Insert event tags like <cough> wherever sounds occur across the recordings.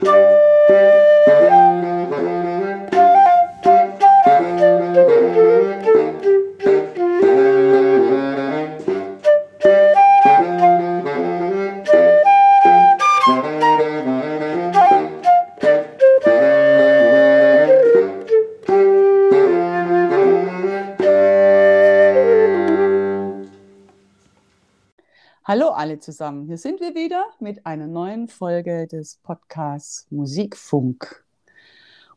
Hallo alle zusammen, hier sind wir wieder mit einer neuen Folge des Podcasts Musikfunk.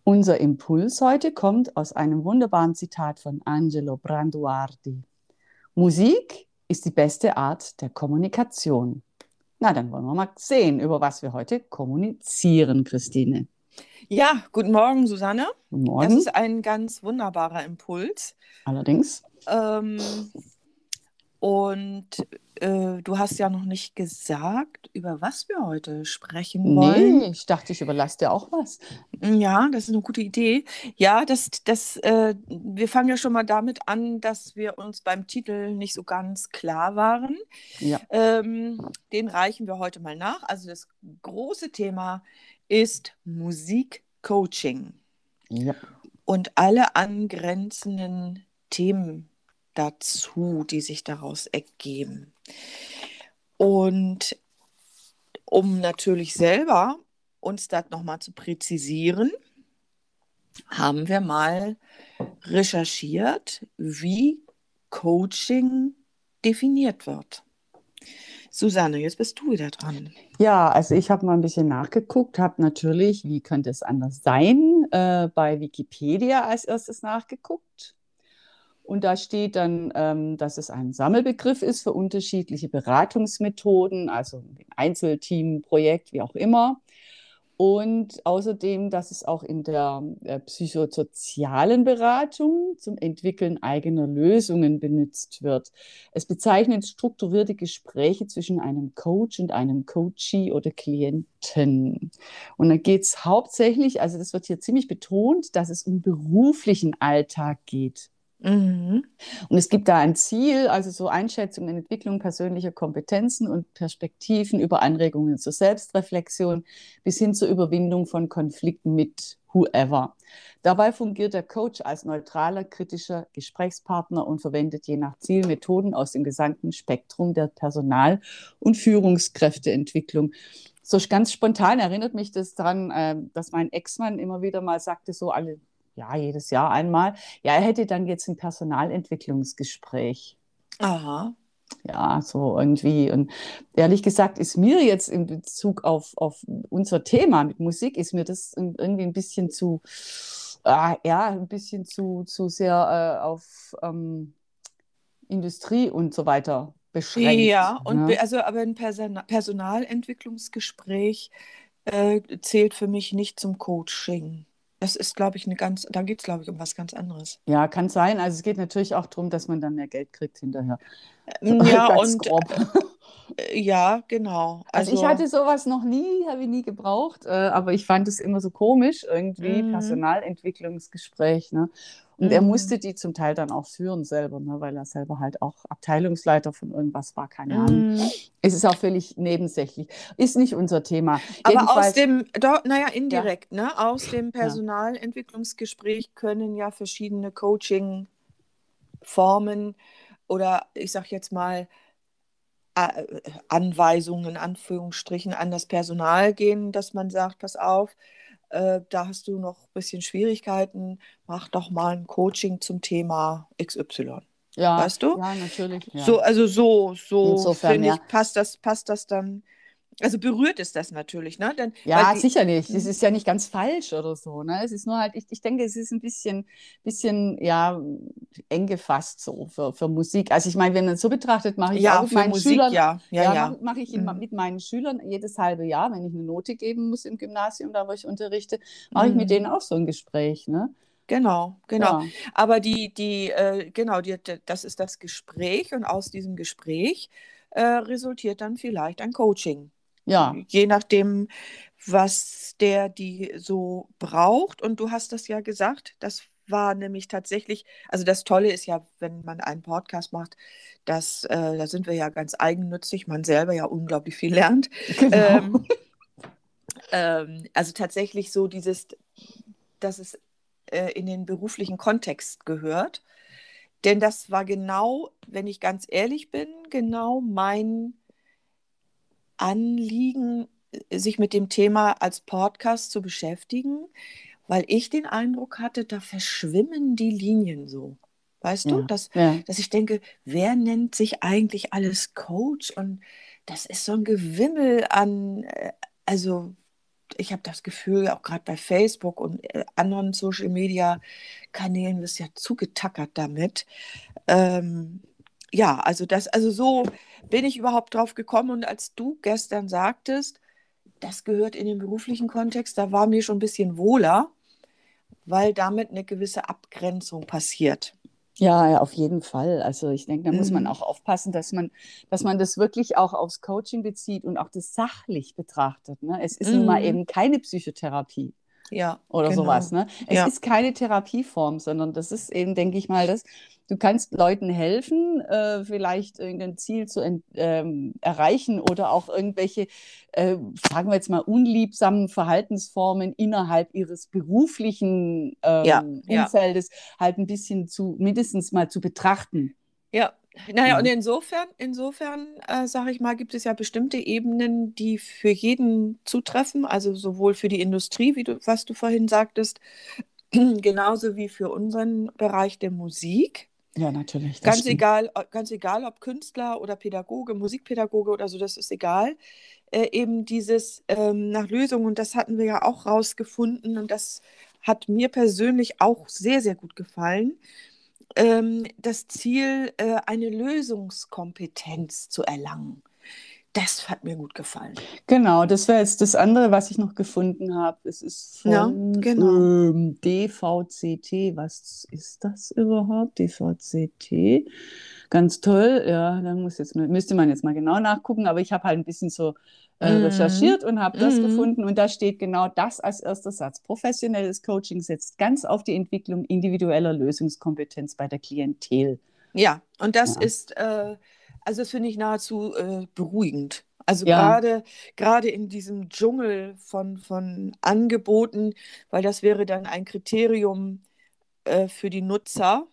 Unser Impuls heute kommt aus einem wunderbaren Zitat von Angelo Branduardi. Musik ist die beste Art der Kommunikation. Na, dann wollen wir mal sehen, über was wir heute kommunizieren, Christine. Ja, guten Morgen, Susanne. Guten Morgen. Das ist ein ganz wunderbarer Impuls. Allerdings. Ähm, und äh, du hast ja noch nicht gesagt, über was wir heute sprechen wollen. Nee, ich dachte, ich überlasse dir auch was. Ja, das ist eine gute Idee. Ja, das, das, äh, wir fangen ja schon mal damit an, dass wir uns beim Titel nicht so ganz klar waren. Ja. Ähm, den reichen wir heute mal nach. Also das große Thema ist Musikcoaching Ja. und alle angrenzenden Themen dazu, die sich daraus ergeben. Und um natürlich selber uns das nochmal zu präzisieren, haben wir mal recherchiert, wie Coaching definiert wird. Susanne, jetzt bist du wieder dran. Ja, also ich habe mal ein bisschen nachgeguckt, habe natürlich, wie könnte es anders sein, äh, bei Wikipedia als erstes nachgeguckt. Und da steht dann, ähm, dass es ein Sammelbegriff ist für unterschiedliche Beratungsmethoden, also Einzelteam, Projekt, wie auch immer. Und außerdem, dass es auch in der äh, psychosozialen Beratung zum Entwickeln eigener Lösungen benutzt wird. Es bezeichnet strukturierte Gespräche zwischen einem Coach und einem Coachee oder Klienten. Und da geht es hauptsächlich, also das wird hier ziemlich betont, dass es um beruflichen Alltag geht. Mhm. Und es gibt da ein Ziel, also so Einschätzung und Entwicklung persönlicher Kompetenzen und Perspektiven über Anregungen zur Selbstreflexion bis hin zur Überwindung von Konflikten mit whoever. Dabei fungiert der Coach als neutraler, kritischer Gesprächspartner und verwendet je nach Ziel Methoden aus dem gesamten Spektrum der Personal- und Führungskräfteentwicklung. So ganz spontan erinnert mich das daran, äh, dass mein Ex-Mann immer wieder mal sagte, so alle ja, jedes Jahr einmal. Ja, er hätte dann jetzt ein Personalentwicklungsgespräch. Aha. Ja, so irgendwie. Und ehrlich gesagt ist mir jetzt in Bezug auf, auf unser Thema mit Musik, ist mir das irgendwie ein bisschen zu, äh, ja, ein bisschen zu, zu sehr äh, auf ähm, Industrie und so weiter beschränkt. Ja, und ne? also aber ein Person Personalentwicklungsgespräch äh, zählt für mich nicht zum Coaching. Das ist, glaube ich, eine ganz, da geht es, glaube ich, um was ganz anderes. Ja, kann sein. Also es geht natürlich auch darum, dass man dann mehr Geld kriegt hinterher. Ja, <laughs> Ganz und grob. Äh, ja, genau. Also, ich hatte sowas noch nie, habe ich nie gebraucht, äh, aber ich fand es immer so komisch, irgendwie Mhm. Personalentwicklungsgespräch. Ne? Und er Mhm. musste die zum Teil dann auch führen selber, ne? weil er selber halt auch Abteilungsleiter von irgendwas war, keine Ahnung. Mhm. Es ist auch völlig nebensächlich. Ist nicht unser Thema. Aber aus Jedenfalls- dem, doch, naja, indirekt, ne? Aus dem Personalentwicklungsgespräch können ja verschiedene Coaching-Formen oder ich sag jetzt mal Anweisungen in Anführungsstrichen an das Personal gehen, dass man sagt, pass auf, äh, da hast du noch ein bisschen Schwierigkeiten, mach doch mal ein Coaching zum Thema XY. ja, weißt du? Ja, natürlich. Ja. So, also so, so Insofern, finde ich, ja. passt das, passt das dann, also berührt ist das natürlich, ne? Denn, Ja, die- sicher nicht. Es Mhm. ist ja nicht ganz falsch oder so. Ne? Es ist nur halt, ich, ich denke, es ist ein bisschen, bisschen ja, eng gefasst so für, für Musik. Also ich meine, wenn man es so betrachtet, mache ich Ja, auch mit für meinen Musik, Schülern, ja, ja, ja, ja. mache mach ich immer Mhm. mit meinen Schülern jedes halbe Jahr, wenn ich eine Note geben muss im Gymnasium, da wo ich unterrichte, mache ich mit Mhm. denen auch so ein Gespräch. Ne? Genau, genau. Ja. Aber die, die, äh, genau, die, das ist das Gespräch und aus diesem Gespräch äh, resultiert dann vielleicht ein Coaching. Ja, Je nachdem, was der die so braucht. Und du hast das ja gesagt, das war nämlich tatsächlich, also das Tolle ist ja, wenn man einen Podcast macht, dass, äh, da sind wir ja ganz eigennützig, man selber ja unglaublich viel lernt. genau. Ähm, ähm, also tatsächlich so dieses, dass es äh, in den beruflichen Kontext gehört. Denn das war genau, wenn ich ganz ehrlich bin, genau mein Anliegen, sich mit dem Thema als Podcast zu beschäftigen, weil ich den Eindruck hatte, da verschwimmen die Linien so. Weißt ja, du, dass, ja. dass ich denke, wer nennt sich eigentlich alles Coach? Und das ist so ein Gewimmel an, äh, also ich habe das Gefühl, auch gerade bei Facebook und äh, anderen Social-Media-Kanälen wirst ja zugetackert damit. Ähm, ja, also das, also so bin ich überhaupt drauf gekommen. Und als du gestern sagtest, das gehört in den beruflichen Kontext, da war mir schon ein bisschen wohler, weil damit eine gewisse Abgrenzung passiert. Ja, ja, auf jeden Fall. Also ich denke, da muss man mhm. auch aufpassen, dass man, dass man das wirklich auch aufs Coaching bezieht und auch das sachlich betrachtet. Ne? Es ist nun mal mhm. eben keine Psychotherapie. Ja, oder genau. sowas. Ne? Es ja. ist keine Therapieform, sondern das ist eben, denke ich mal, das, du kannst Leuten helfen, äh, vielleicht irgendein Ziel zu ähm, erreichen oder auch irgendwelche, äh, sagen wir jetzt mal, unliebsamen Verhaltensformen innerhalb ihres beruflichen ähm, ja, Umfeldes ja. halt ein bisschen zu, mindestens mal zu betrachten. Ja, naja, und insofern, insofern äh, sage ich mal, gibt es ja bestimmte Ebenen, die für jeden zutreffen, also sowohl für die Industrie, wie du, was du vorhin sagtest, <clears throat> genauso wie für unseren Bereich der Musik. Ja, natürlich. Ganz egal, ganz egal, ob Künstler oder Pädagoge, Musikpädagoge oder so, das ist egal. Äh, eben dieses ähm, nach Lösungen, und das hatten wir ja auch rausgefunden, und das hat mir persönlich auch sehr, sehr gut gefallen ähm, das Ziel, äh, eine Lösungskompetenz zu erlangen. Das hat mir gut gefallen. Genau, das wäre jetzt das andere, was ich noch gefunden habe. Es ist von ja, genau. ähm, DVCT. Was ist das überhaupt? DVCT. Ganz toll. Ja, dann muss jetzt, müsste man jetzt mal genau nachgucken, aber ich habe halt ein bisschen so äh, mhm. recherchiert und habe das mhm. gefunden. Und da steht genau das als erster Satz. Professionelles Coaching setzt ganz auf die Entwicklung individueller Lösungskompetenz bei der Klientel. Ja, und das ja. ist, äh, also das finde ich nahezu äh, beruhigend. Also ja. gerade gerade in diesem Dschungel von, von Angeboten, weil das wäre dann ein Kriterium äh, für die Nutzer,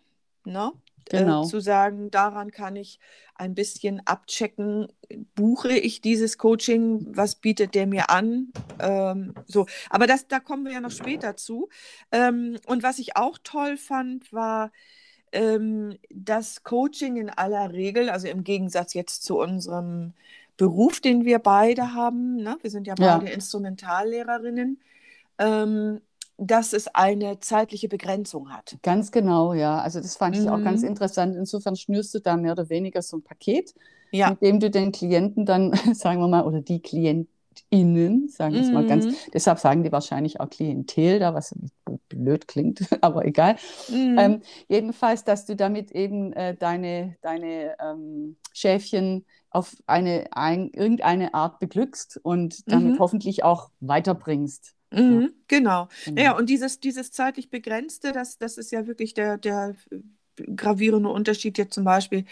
ne? genau. äh, zu sagen, daran kann ich ein bisschen abchecken, buche ich dieses Coaching, was bietet der mir an? Ähm, so, aber das, da kommen wir ja noch später zu. Ähm, und was ich auch toll fand, war, ähm, das Coaching in aller Regel, also im Gegensatz jetzt zu unserem Beruf, den wir beide haben, ne? wir sind ja beide ja. Instrumentallehrerinnen, ähm, dass es eine zeitliche Begrenzung hat. Ganz genau, ja. Also das fand mhm. ich auch ganz mhm. interessant. Insofern schnürst du da mehr oder weniger so ein Paket, ja. mit dem du den Klienten dann, <laughs> sagen wir mal, oder die KlientInnen, sagen wir es mal ganz, mhm. deshalb sagen die wahrscheinlich auch Klientel da, was blöd klingt, <laughs> aber egal. Mhm. Ähm, jedenfalls, dass du damit eben äh, deine, deine ähm, Schäfchen auf eine, ein, irgendeine Art beglückst und damit mhm. hoffentlich auch weiterbringst. Mhm, ja. Genau. genau. Ja, und dieses, dieses zeitlich Begrenzte, das, das ist ja wirklich der, der gravierende Unterschied jetzt zum Beispiel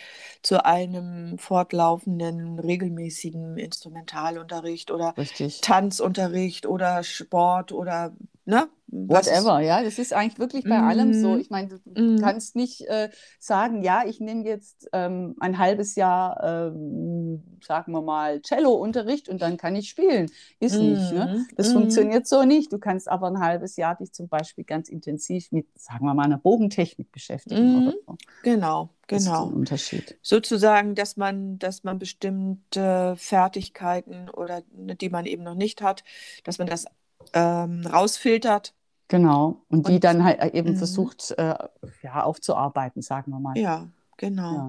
zu einem fortlaufenden, regelmäßigen Instrumentalunterricht oder Richtig. Tanzunterricht oder Sport oder ne? Whatever, ja, das ist eigentlich wirklich bei mm. allem so. Ich meine, du mm. kannst nicht äh, sagen, ja, ich nehme jetzt ähm, ein halbes Jahr, ähm, sagen wir mal, Cello-Unterricht und dann kann ich spielen. Ist mm. nicht, ne? Mhm. Das funktioniert so nicht. Du kannst aber ein halbes Jahr dich zum Beispiel ganz intensiv mit, sagen wir mal, einer Bogentechnik beschäftigen. Oder so. Genau, genau. Das ist ein Unterschied. Sozusagen, dass man, dass man bestimmte Fertigkeiten oder die man eben noch nicht hat, dass man das ähm, rausfiltert. Genau, und, und die dann halt eben mhm. versucht äh, ja, aufzuarbeiten, sagen wir mal. Ja, genau. Ja.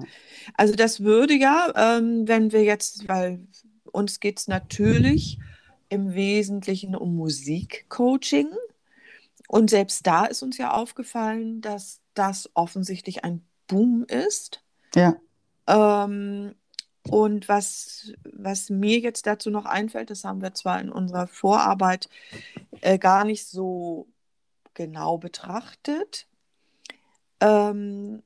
Also das würde ja, ähm, wenn wir jetzt, weil uns geht es natürlich im Wesentlichen um Musikcoaching. Und selbst da ist uns ja aufgefallen, dass das offensichtlich ein Boom ist. Ja. Ähm, und was, was mir jetzt dazu noch einfällt, das haben wir zwar in unserer Vorarbeit äh, gar nicht so genau betrachtet, ähm,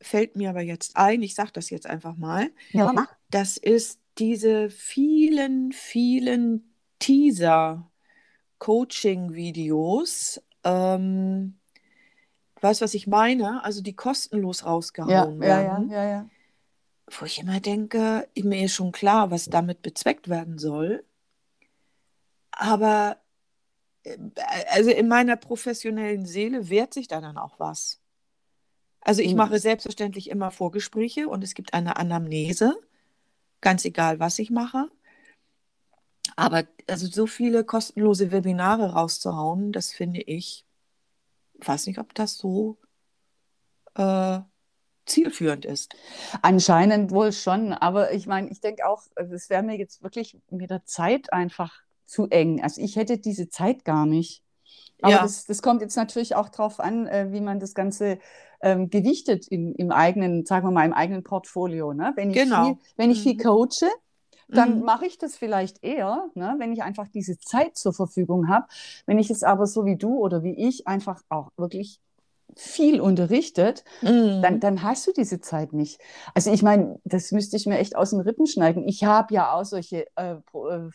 fällt mir aber jetzt ein, ich sage das jetzt einfach mal, ja. das ist diese vielen, vielen Teaser, Coaching-Videos. Ähm, weißt du, was ich meine? Also die kostenlos rausgehauen Ja, werden. ja, ja, ja, ja. Wo ich immer denke, mir ist schon klar, was damit bezweckt werden soll. Aber äh, also in meiner professionellen Seele wehrt sich da dann auch was. Also ich Hm. mache selbstverständlich immer Vorgespräche und es gibt eine Anamnese, ganz egal, was ich mache. Aber also so viele kostenlose Webinare rauszuhauen, das finde ich, weiß nicht, ob das so äh, zielführend ist. Anscheinend wohl schon, aber ich meine, ich denke auch, es wäre mir jetzt wirklich mit der Zeit einfach zu eng. Also ich hätte diese Zeit gar nicht. Aber Ja. das, das kommt jetzt natürlich auch darauf an, äh, wie man das Ganze ähm, gewichtet im, im eigenen, sagen wir mal, im eigenen Portfolio. Ne? Wenn ich Genau. viel, wenn ich viel Mhm. coache, dann Mhm. mache ich das vielleicht eher, ne, wenn ich einfach diese Zeit zur Verfügung habe. Wenn ich es aber so wie du oder wie ich einfach auch wirklich viel unterrichtet, dann, Mhm. dann hast du diese Zeit nicht. Also ich meine, das müsste ich mir echt aus den Rippen schneiden. Ich habe ja auch solche, äh, äh,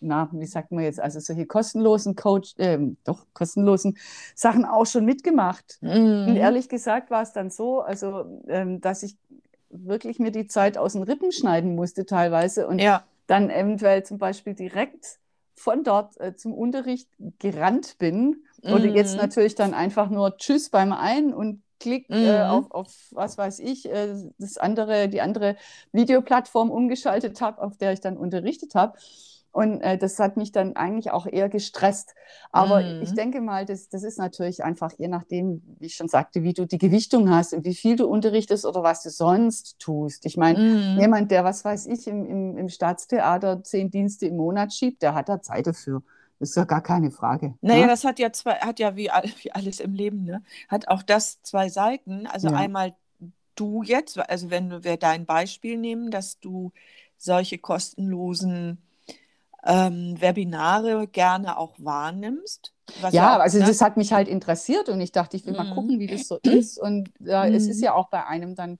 na, wie sagt man jetzt, also solche kostenlosen Coach, ähm, doch kostenlosen Sachen auch schon mitgemacht. Und Mhm. ehrlich gesagt war es dann so, also ähm, dass ich wirklich mir die Zeit aus den Rippen schneiden musste teilweise und Ja. dann eventuell zum Beispiel direkt von dort äh, zum Unterricht gerannt bin oder jetzt Mhm. natürlich dann einfach nur Tschüss beim einen und Klick äh, Mhm. auf, auf, was weiß ich, äh, das andere, die andere Videoplattform umgeschaltet habe, auf der ich dann unterrichtet habe. Und äh, das hat mich dann eigentlich auch eher gestresst. Aber Mhm. ich denke mal, das, das ist natürlich einfach, je nachdem, wie ich schon sagte, wie du die Gewichtung hast und wie viel du unterrichtest oder was du sonst tust. Ich meine, Mhm. jemand, der, was weiß ich, im, im, im Staatstheater zehn Dienste im Monat schiebt, der hat da Zeit dafür. Das ist ja gar keine Frage. Naja, ne? das hat ja zwei, hat ja wie, <laughs> wie alles im Leben, ne? Hat auch das zwei Seiten. Also Ja. einmal du jetzt, also wenn wir dein Beispiel nehmen, dass du solche kostenlosen ähm, Webinare gerne auch wahrnimmst. Ja, auch, also ne? das hat mich halt interessiert und ich dachte, ich will mal Mhm. gucken, wie das so <clears throat> ist. Und ja, es ist Mhm. ja auch bei einem dann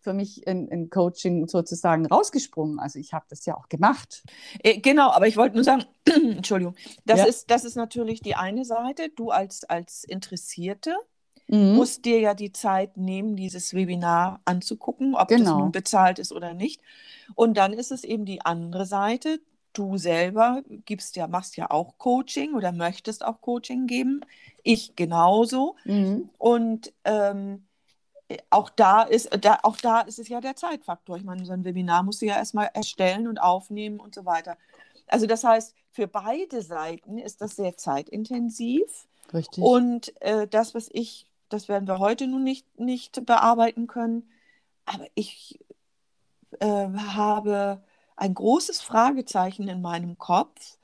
für mich ein, ein Coaching sozusagen rausgesprungen. Also ich habe das ja auch gemacht. Äh, Genau, aber ich wollte nur sagen, <clears throat> Entschuldigung, das, Ja. ist, das ist natürlich die eine Seite. Du als, als Interessierte Mhm. musst dir ja die Zeit nehmen, dieses Webinar anzugucken, ob das Genau. nun bezahlt ist oder nicht. Und dann ist es eben die andere Seite. Du selber gibst ja, machst ja auch Coaching oder möchtest auch Coaching geben. Ich genauso. Mhm. Und ähm, auch da ist, da, auch da ist es ja der Zeitfaktor. Ich meine, so ein Webinar musst du ja erstmal erstellen und aufnehmen und so weiter. Also das heißt, für beide Seiten ist das sehr zeitintensiv. Richtig. Und äh, das, was ich, das werden wir heute nun nicht, nicht bearbeiten können, aber ich äh, habe ein großes Fragezeichen in meinem Kopf.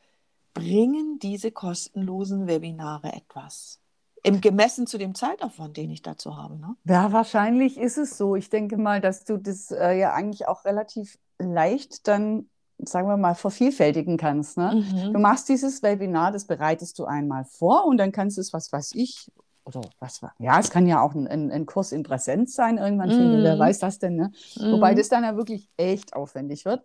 Bringen diese kostenlosen Webinare etwas? Im gemessen zu dem Zeitaufwand, den ich dazu habe. Ne? Ja, wahrscheinlich ist es so. Ich denke mal, dass du das äh, ja eigentlich auch relativ leicht dann, sagen wir mal, vervielfältigen kannst. Ne? Mhm. Du machst dieses Webinar, das bereitest du einmal vor und dann kannst du es, was weiß ich, oder was war, ja, es kann ja auch ein, ein, ein Kurs in Präsenz sein, irgendwann finde, wer Mhm. weiß das denn, ne? Wobei Mhm. das dann ja wirklich echt aufwendig wird.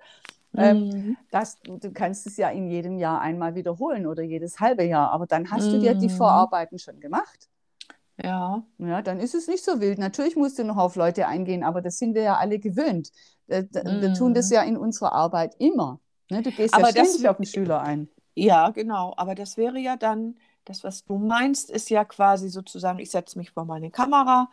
Ähm, Mhm. das, du, kannst es ja in jedem Jahr einmal wiederholen oder jedes halbe Jahr, aber dann hast du dir die Mhm. Vorarbeiten schon gemacht. Ja. Ja, dann ist es nicht so wild. Natürlich musst du noch auf Leute eingehen, aber das sind wir ja alle gewöhnt. Äh, d- Wir tun das Mhm. ja in unserer Arbeit immer. Ne? Du gehst Aber ja das ständig wi- auf den Schüler ein. Ja, genau. Aber das wäre ja dann, das, was du meinst, ist ja quasi sozusagen, ich setze mich vor meine Kamera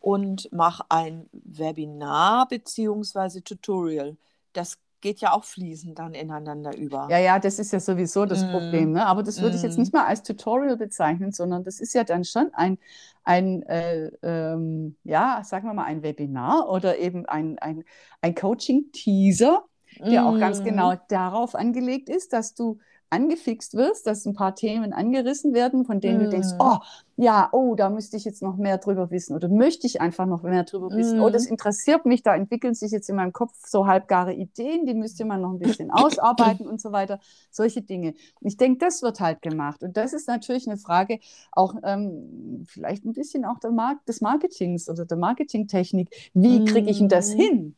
und mache ein Webinar beziehungsweise Tutorial. Das geht ja auch fließend dann ineinander über. Ja, ja, das ist ja sowieso das Mm. Problem. Ne? Aber das würde ich jetzt Mm. nicht mal als Tutorial bezeichnen, sondern das ist ja dann schon ein, ein äh, ähm, ja, sagen wir mal, ein Webinar oder eben ein, ein, ein Coaching-Teaser, der auch ganz Mhm. genau darauf angelegt ist, dass du angefixt wirst, dass ein paar Themen angerissen werden, von denen du denkst, Mhm. oh, ja, oh, da müsste ich jetzt noch mehr drüber wissen oder möchte ich einfach noch mehr drüber wissen. Oh, das Mhm. interessiert mich, da entwickeln sich jetzt in meinem Kopf so halbgare Ideen, die müsste man noch ein bisschen <clears throat> ausarbeiten und so weiter. Solche Dinge. Und ich denke, das wird halt gemacht. Und das ist natürlich eine Frage auch ähm, vielleicht ein bisschen auch der Mark des Marketings oder der Marketingtechnik. Wie kriege ich denn das Mhm. hin?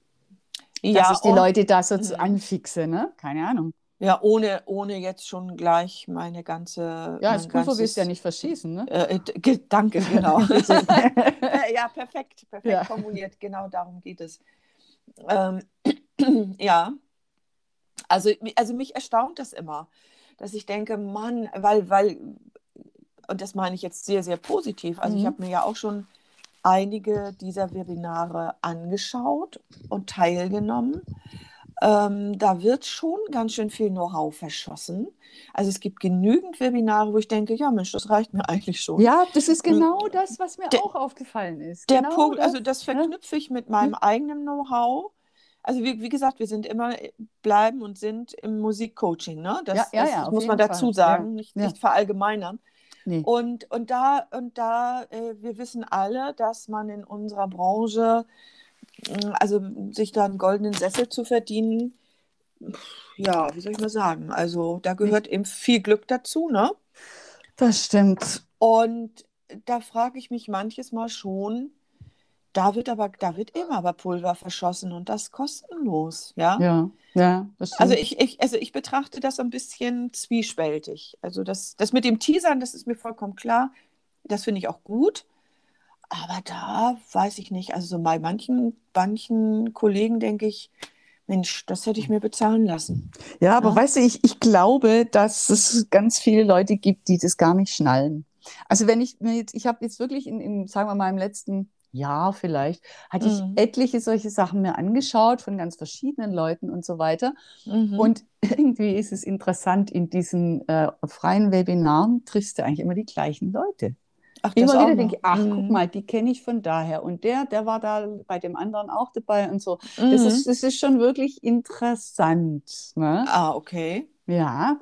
dass Ja, ich die Leute da so zu anfixe, ne? Keine Ahnung. Ja, ohne, ohne jetzt schon gleich meine ganze. Ja, als Prüfer willst du ja nicht verschießen, ne? Äh, äh, danke, <laughs> genau. <laughs> <laughs> Äh, ja, perfekt, perfekt Ja. formuliert. Genau darum geht es. Ähm, <clears throat> ja, also, also mich erstaunt das immer, dass ich denke, Mann, weil, weil, und das meine ich jetzt sehr, sehr positiv. Also ich Mhm. habe mir ja auch schon einige dieser Webinare angeschaut und teilgenommen. Ähm, da wird schon ganz schön viel Know-how verschossen. Also es gibt genügend Webinare, wo ich denke, ja Mensch, das reicht mir <laughs> eigentlich schon. Ja, das ist genau das, was mir Der- auch aufgefallen ist. Der genau Punkt, das. also das verknüpfe ich mit meinem eigenen Know-how. Also wie, wie gesagt, wir sind immer, bleiben und sind im Musikcoaching, ne? Das, Ja, ja, das ja, muss man dazu Fall. sagen, nicht, nicht verallgemeinern. Nee. Und, und da, und da äh, wir wissen alle, dass man in unserer Branche, also sich da einen goldenen Sessel zu verdienen, ja, wie soll ich mal sagen, also da gehört eben viel Glück dazu, ne? Das stimmt. Und da frage ich mich manches Mal schon, da wird aber, da wird immer aber Pulver verschossen und das kostenlos, ja? Ja, ja, das stimmt. Also ich, ich, also ich betrachte das ein bisschen zwiespältig. Also das, das mit dem Teasern, das ist mir vollkommen klar. Das finde ich auch gut. Aber da weiß ich nicht. Also so bei manchen, manchen Kollegen denke ich, Mensch, das hätte ich mir bezahlen lassen. Ja, aber Ja. weißt du, ich, ich glaube, dass es ganz viele Leute gibt, die das gar nicht schnallen. Also wenn ich mir jetzt, ich habe jetzt wirklich in, in, sagen wir mal, im letzten Jahr vielleicht, hatte ich Mhm. etliche solche Sachen mir angeschaut von ganz verschiedenen Leuten und so weiter. Mhm. Und <laughs> irgendwie ist es interessant, in diesen äh, freien Webinaren triffst du eigentlich immer die gleichen Leute. Ach, das Immer wieder denke ich, ach, guck Mhm. mal, die kenne ich von daher. Und der, der war da bei dem anderen auch dabei und so. Das Mhm. ist, das ist schon wirklich interessant. Ne? Ah, okay. Ja,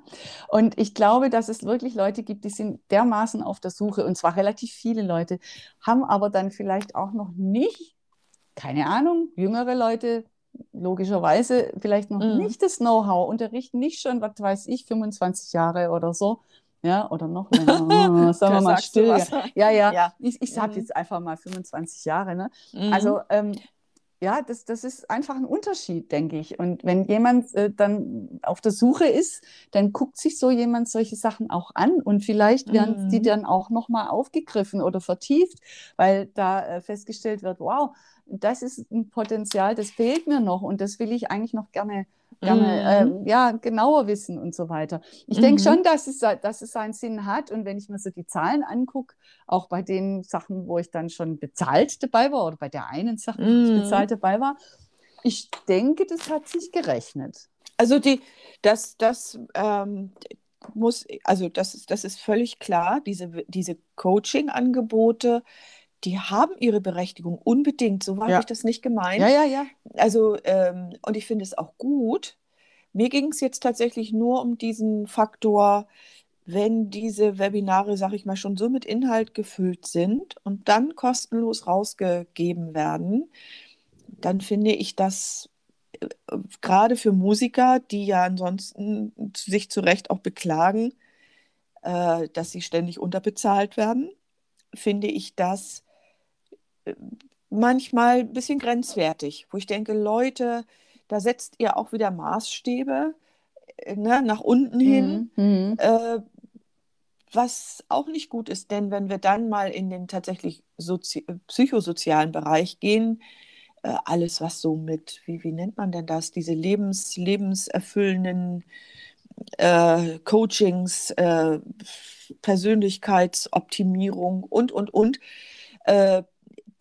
und ich glaube, dass es wirklich Leute gibt, die sind dermaßen auf der Suche, und zwar relativ viele Leute, haben aber dann vielleicht auch noch nicht, keine Ahnung, jüngere Leute, logischerweise vielleicht noch Mhm. nicht das Know-how, unterrichten nicht schon, was weiß ich, 25 Jahre oder so, ja, oder noch länger. <laughs> Sagen wir mal still. Ja, ja, Ja. ich, ich sage Mhm. jetzt einfach mal 25 Jahre, ne? Mhm. Also ähm, ja, das, das ist einfach ein Unterschied, denke ich. Und wenn jemand äh, dann auf der Suche ist, dann guckt sich so jemand solche Sachen auch an und vielleicht werden die Mhm. dann auch nochmal aufgegriffen oder vertieft, weil da äh, festgestellt wird, wow, das ist ein Potenzial, das fehlt mir noch und das will ich eigentlich noch gerne, gerne Mhm. äh, ja, genauer wissen und so weiter. Ich denke Mhm. schon, dass es, dass es seinen Sinn hat und wenn ich mir so die Zahlen angucke, auch bei den Sachen, wo ich dann schon bezahlt dabei war oder bei der einen Sache, wo ich Mhm. bezahlt dabei war, ich denke, das hat sich gerechnet. Also die, das, das ähm, muss, also das ist, das ist völlig klar, diese, diese Coaching-Angebote, die haben ihre Berechtigung unbedingt. So habe Ja. ich das nicht gemeint. Ja, ja, ja. Also, ähm, und ich finde es auch gut. Mir ging es jetzt tatsächlich nur um diesen Faktor, wenn diese Webinare, sag ich mal, schon so mit Inhalt gefüllt sind und dann kostenlos rausgegeben werden, dann finde ich das äh, gerade für Musiker, die ja ansonsten sich zu Recht auch beklagen, äh, dass sie ständig unterbezahlt werden, finde ich das manchmal ein bisschen grenzwertig, wo ich denke, Leute, da setzt ihr auch wieder Maßstäbe äh, ne, nach unten hin, Mhm. Mhm. äh, was auch nicht gut ist, denn wenn wir dann mal in den tatsächlich sozi psychosozialen Bereich gehen, äh, alles, was so mit, wie, wie nennt man denn das, diese lebens, lebenserfüllenden äh, Coachings, äh, Persönlichkeitsoptimierung und, und, und, äh,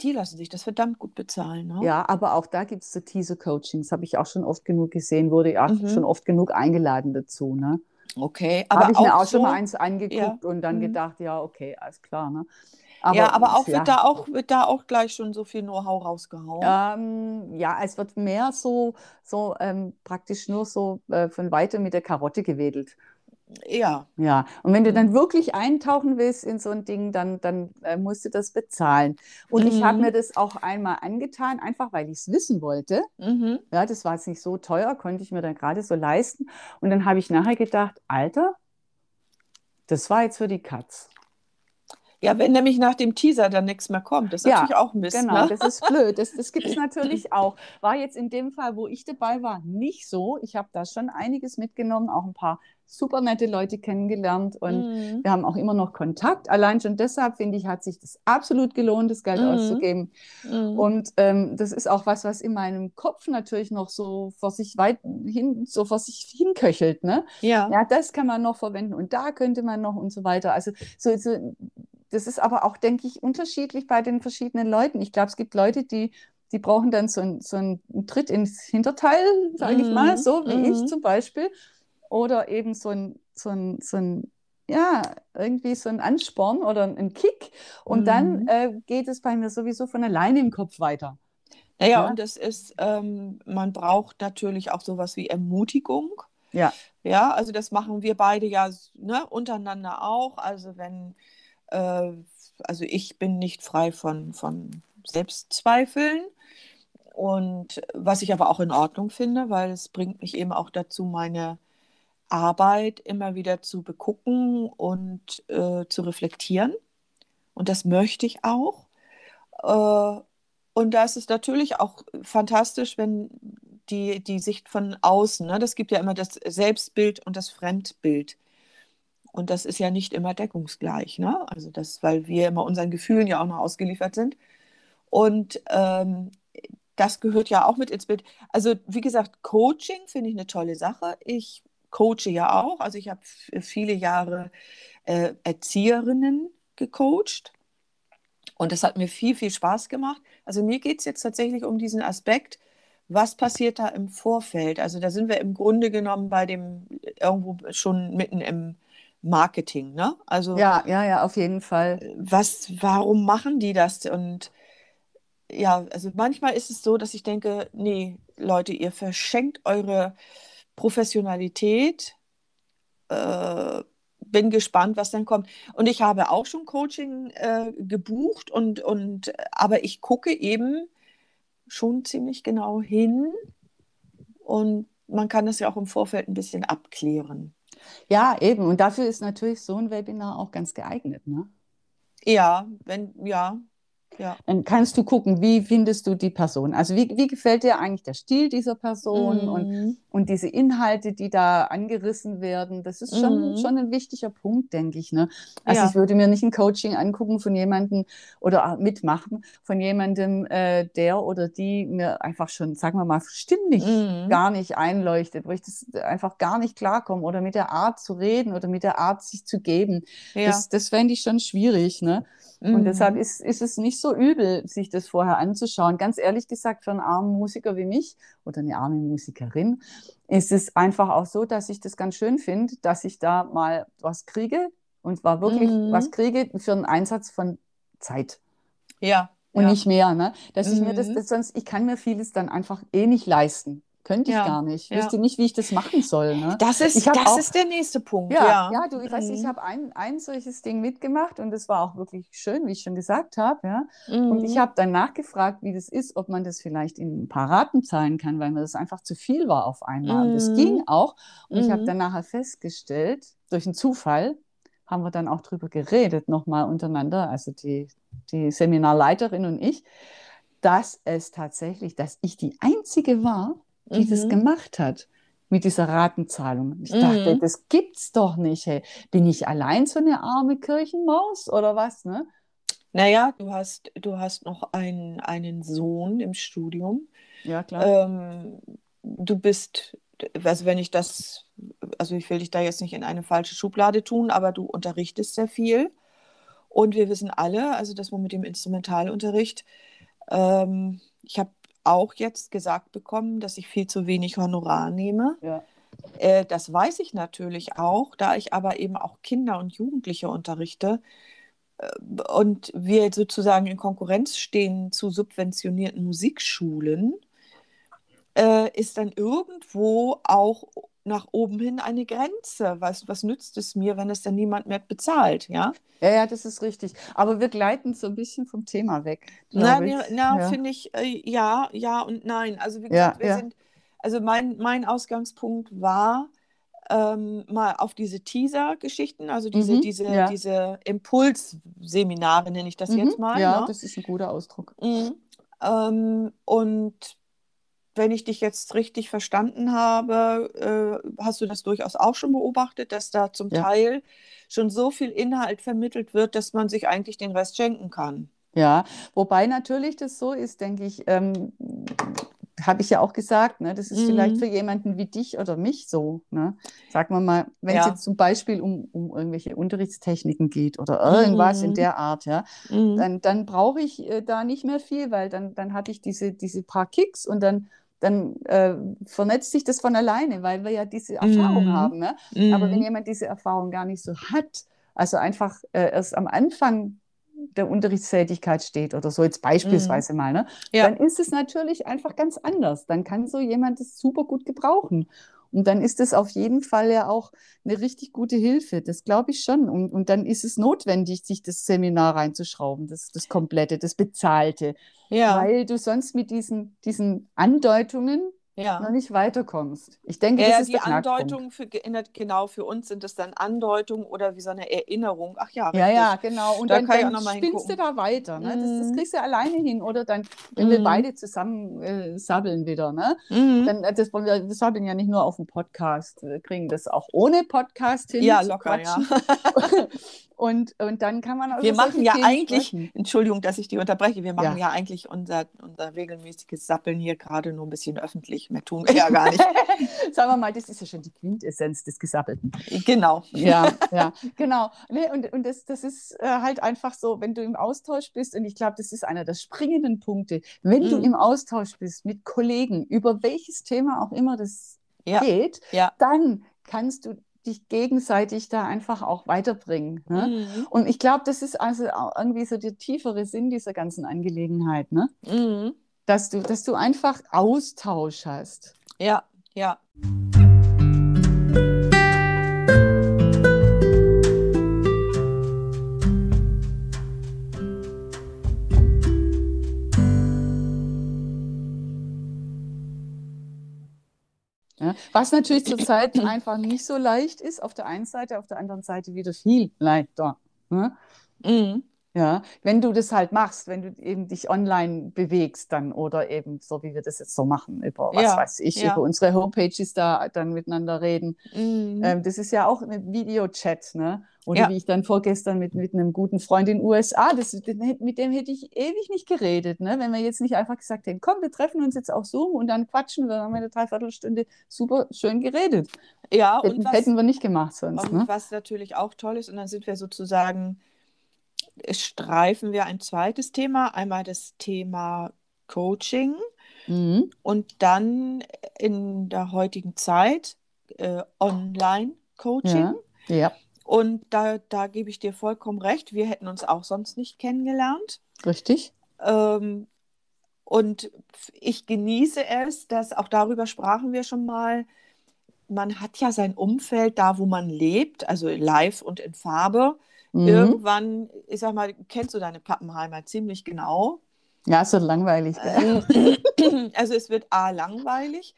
die lassen sich das verdammt gut bezahlen. Ne? Ja, aber auch da gibt es so Teaser-Coachings, habe ich auch schon oft genug gesehen, wurde ja Mhm. schon oft genug eingeladen dazu. Ne? Okay, aber Habe ich mir auch so, schon mal eins angeguckt Ja. und dann Mhm. gedacht, ja, okay, alles klar. Ne? ja, aber auch ja. wird da auch wird da auch gleich schon so viel Know-how rausgehauen. Ähm, ja, es wird mehr so, so ähm, praktisch nur so äh, von weitem mit der Karotte gewedelt. Ja. Ja, und wenn du Mhm. dann wirklich eintauchen willst in so ein Ding, dann, dann äh, musst du das bezahlen. Und ich habe Mhm. mir das auch einmal angetan, einfach weil ich es wissen wollte. Mhm. Ja, das war jetzt nicht so teuer, konnte ich mir dann gerade so leisten. Und dann habe ich nachher gedacht, Alter, das war jetzt für die Katz. Ja, wenn nämlich nach dem Teaser dann nichts mehr kommt, das ist ja, natürlich auch ein bisschen. Genau, ne? das ist blöd. Das, das gibt es <laughs> natürlich auch. War jetzt in dem Fall, wo ich dabei war, nicht so. Ich habe da schon einiges mitgenommen, auch ein paar super nette Leute kennengelernt und mhm. wir haben auch immer noch Kontakt. Allein schon deshalb, finde ich, hat sich das absolut gelohnt, das Geld mhm. auszugeben. Mhm. Und ähm, das ist auch was, was in meinem Kopf natürlich noch so vor sich weit hin, so vor sich hinköchelt. Ne? Ja. ja, das kann man noch verwenden und da könnte man noch und so weiter. Also so, so das ist aber auch, denke ich, unterschiedlich bei den verschiedenen Leuten. Ich glaube, es gibt Leute, die die brauchen dann so, ein, so einen Tritt ins Hinterteil, sage ich mal, mhm. so wie ich mhm. zum Beispiel oder eben so ein, so ein, so ein ja, irgendwie so ein Ansporn oder ein Kick. Und mhm. dann äh, geht es bei mir sowieso von alleine im Kopf weiter. Naja, ja? und das ist, ähm, man braucht natürlich auch sowas wie Ermutigung. Ja. Ja, also das machen wir beide ja ne, untereinander auch. Also wenn, äh, also ich bin nicht frei von, von Selbstzweifeln. Und was ich aber auch in Ordnung finde, weil es bringt mich eben auch dazu, meine Arbeit immer wieder zu begucken und äh, zu reflektieren. Und das möchte ich auch. Äh, und da ist es natürlich auch fantastisch, wenn die, die Sicht von außen, ne, das gibt ja immer das Selbstbild und das Fremdbild. Und das ist ja nicht immer deckungsgleich, ne? Also das, weil wir immer unseren Gefühlen ja auch noch ausgeliefert sind. Und ähm, das gehört ja auch mit ins Bild. Also wie gesagt, Coaching finde ich eine tolle Sache. Ich coache ja auch. Also ich habe viele Jahre äh, Erzieherinnen gecoacht. Und das hat mir viel, viel Spaß gemacht. Also mir geht es jetzt tatsächlich um diesen Aspekt, was passiert da im Vorfeld? Also da sind wir im Grunde genommen bei dem irgendwo schon mitten im Marketing, ne? Also ja, ja, ja, auf jeden Fall. Was, warum machen die das? Und ja, also manchmal ist es so, dass ich denke, nee, Leute, ihr verschenkt eure Professionalität. Äh, bin gespannt, was dann kommt. Und ich habe auch schon Coaching äh, gebucht und, und aber ich gucke eben schon ziemlich genau hin und man kann das ja auch im Vorfeld ein bisschen abklären. Ja, eben. Und dafür ist natürlich so ein Webinar auch ganz geeignet, ne? Ja, wenn, ja, ja. Dann kannst du gucken, wie findest du die Person? Also wie, wie gefällt dir eigentlich der Stil dieser Person mhm. und, und diese Inhalte, die da angerissen werden? Das ist schon, mhm. schon ein wichtiger Punkt, denke ich. Ne? Also ja. ich würde mir nicht ein Coaching angucken von jemandem oder mitmachen von jemandem, äh, der oder die mir einfach schon, sagen wir mal, stimmlich mhm. gar nicht einleuchtet, wo ich das einfach gar nicht klarkomme oder mit der Art zu reden oder mit der Art sich zu geben. Ja. Das, das fände ich schon schwierig. Ne? Und deshalb mhm. ist, ist es nicht so übel, sich das vorher anzuschauen. Ganz ehrlich gesagt, für einen armen Musiker wie mich oder eine arme Musikerin ist es einfach auch so, dass ich das ganz schön finde, dass ich da mal was kriege und war wirklich mhm. was kriege für einen Einsatz von Zeit. Ja. Und ja. nicht mehr, ne? Dass mhm. ich mir das, mhm. das sonst, ich kann mir vieles dann einfach eh nicht leisten. Könnte ich ja, gar nicht. Ich ja. wüsste nicht, wie ich das machen soll. Ne? Das, ist, das auch, ist der nächste Punkt. Ja, ja. ja du, ich, weiß, ich mhm. habe ein, ein solches Ding mitgemacht und das war auch wirklich schön, wie ich schon gesagt habe. Ja? Mhm. Und ich mhm. habe dann nachgefragt, wie das ist, ob man das vielleicht in ein paar Raten zahlen kann, weil mir das einfach zu viel war auf einmal. Mhm. Das ging auch. Und ich habe mhm. dann nachher festgestellt, durch einen Zufall, haben wir dann auch drüber geredet, nochmal untereinander, also die, die Seminarleiterin und ich, dass es tatsächlich, dass ich die Einzige war, die mhm. das gemacht hat mit dieser Ratenzahlung. Ich dachte, mhm. das gibt's doch nicht. Hey. Bin ich allein so eine arme Kirchenmaus oder was? Ne? Naja, du hast, du hast noch einen, einen Sohn im Studium. Ja, klar. Ähm, du bist, also wenn ich das, also ich will dich da jetzt nicht in eine falsche Schublade tun, aber du unterrichtest sehr viel. Und wir wissen alle, also das mit dem Instrumentalunterricht, ähm, ich habe auch jetzt gesagt bekommen, dass ich viel zu wenig Honorar nehme. Ja. Äh, das weiß ich natürlich auch, da ich aber eben auch Kinder und Jugendliche unterrichte äh, und wir sozusagen in Konkurrenz stehen zu subventionierten Musikschulen, äh, ist dann irgendwo auch nach oben hin eine Grenze. Was, was nützt es mir, wenn es dann niemand mehr bezahlt, ja? Ja, ja, das ist richtig. Aber wir gleiten so ein bisschen vom Thema weg. Na, na ja. finde ich, äh, ja, ja und nein. Also wie gesagt, ja, wir ja. sind, also mein, mein Ausgangspunkt war, ähm, mal auf diese Teaser-Geschichten, also diese, Mhm, diese, ja. diese Impulsseminare, nenne ich das Mhm, jetzt mal. ja, ne? das ist ein guter Ausdruck. Mhm. Ähm, und wenn ich dich jetzt richtig verstanden habe, äh, hast du das durchaus auch schon beobachtet, dass da zum Ja. Teil schon so viel Inhalt vermittelt wird, dass man sich eigentlich den Rest schenken kann. Ja, wobei natürlich das so ist, denke ich, ähm, habe ich ja auch gesagt, ne, das ist vielleicht Mhm. für jemanden wie dich oder mich so. Ne? Sagen wir mal, wenn es Ja. jetzt zum Beispiel um, um irgendwelche Unterrichtstechniken geht oder irgendwas in Mhm. der Art, ja, Mhm. dann, dann brauche ich äh, da nicht mehr viel, weil dann, dann habe ich diese, diese paar Kicks und dann, dann äh, vernetzt sich das von alleine, weil wir ja diese Erfahrung Mhm. haben. Ne? Aber wenn jemand diese Erfahrung gar nicht so hat, also einfach äh, erst am Anfang der Unterrichtstätigkeit steht oder so jetzt beispielsweise mal, ne, Ja. dann ist es natürlich einfach ganz anders. Dann kann so jemand das super gut gebrauchen. Und dann ist es auf jeden Fall ja auch eine richtig gute Hilfe. Das glaube ich schon. Und, und dann ist es notwendig, sich das Seminar reinzuschrauben, das, das komplette, das bezahlte, Ja, weil du sonst mit diesen, diesen Andeutungen noch ja. nicht weiterkommst. Ich denke, Ja, das ja, ist die der. Andeutungen für, genau, für uns sind es dann Andeutungen oder wie so eine Erinnerung. Ach ja, Ja, richtig. ja, genau. Und Da dann, kann ich auch dann noch mal spinnst du da weiter. Ne? Das, das Mhm. kriegst du alleine hin. Oder dann, wenn wir Mhm. beide zusammen äh, sabbeln wieder. Ne? Mhm. Dann, äh, das, wir sabbeln ja nicht nur auf dem Podcast. Wir kriegen das auch ohne Podcast hin. Ja, locker, ja. <laughs> und, und dann kann man auch Wir machen ja Themen eigentlich, sprechen. Entschuldigung, dass ich die unterbreche, wir machen Ja. ja eigentlich unser, unser regelmäßiges Sappeln hier gerade nur ein bisschen öffentlich. Mehr tun wir ja gar nicht. <laughs> Sagen wir mal, das ist ja schon die Quintessenz des Gesabbelten. genau. Ja, ja, <laughs> genau. Nee, und und das, das ist äh, halt einfach so, wenn du im Austausch bist, und ich glaube, das ist einer der springenden Punkte, wenn du Mhm. im Austausch bist mit Kollegen, über welches Thema auch immer das Ja, geht, ja. dann kannst du dich gegenseitig da einfach auch weiterbringen. Ne? Mhm. Und ich glaube, das ist also auch irgendwie so der tiefere Sinn dieser ganzen Angelegenheit, ne? Mhm. Dass du, dass du einfach Austausch hast. Ja, ja. Was natürlich zurzeit einfach nicht so leicht ist, auf der einen Seite, auf der anderen Seite wieder viel leichter. Ne? Mhm. Ja, wenn du das halt machst, wenn du eben dich online bewegst dann oder eben so wie wir das jetzt so machen, über was Ja, weiß ich, ja. über unsere Homepages da dann miteinander reden. Mhm. Ähm, das ist ja auch ein Videochat, ne? Oder Ja. wie ich dann vorgestern mit, mit einem guten Freund in den USA, das, mit dem hätte ich ewig nicht geredet, ne? Wenn wir jetzt nicht einfach gesagt hätten, komm, wir treffen uns jetzt auf Zoom und dann quatschen wir, dann haben wir eine Dreiviertelstunde super schön geredet. ja, und Hätten, was, hätten wir nicht gemacht sonst, und ne? was natürlich auch toll ist, und dann sind wir sozusagen, streifen wir ein zweites Thema, einmal das Thema Coaching Mhm. und dann in der heutigen Zeit äh, Online-Coaching. Ja, ja, Und da, da gebe ich dir vollkommen recht, wir hätten uns auch sonst nicht kennengelernt. richtig. Ähm, und ich genieße es, dass auch darüber sprachen wir schon mal. Man hat ja sein Umfeld da, wo man lebt, also live und in Farbe. Mhm. Irgendwann, ich sag mal, kennst du deine Pappenheimer ziemlich genau. Ja, ist so langweilig. Ähm, <clears throat> Also es wird A langweilig,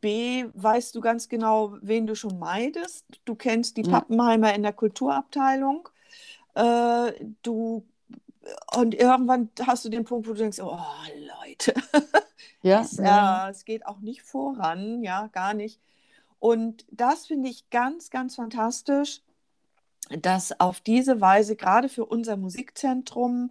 B weißt du ganz genau, wen du schon meidest. Du kennst die Ja. Pappenheimer in der Kulturabteilung. Äh, du und irgendwann hast du den Punkt, wo du denkst, oh Leute, <laughs> Ja, es, ja. äh, es geht auch nicht voran, ja, gar nicht. Und das finde ich ganz, ganz fantastisch, dass auf diese Weise gerade für unser Musikzentrum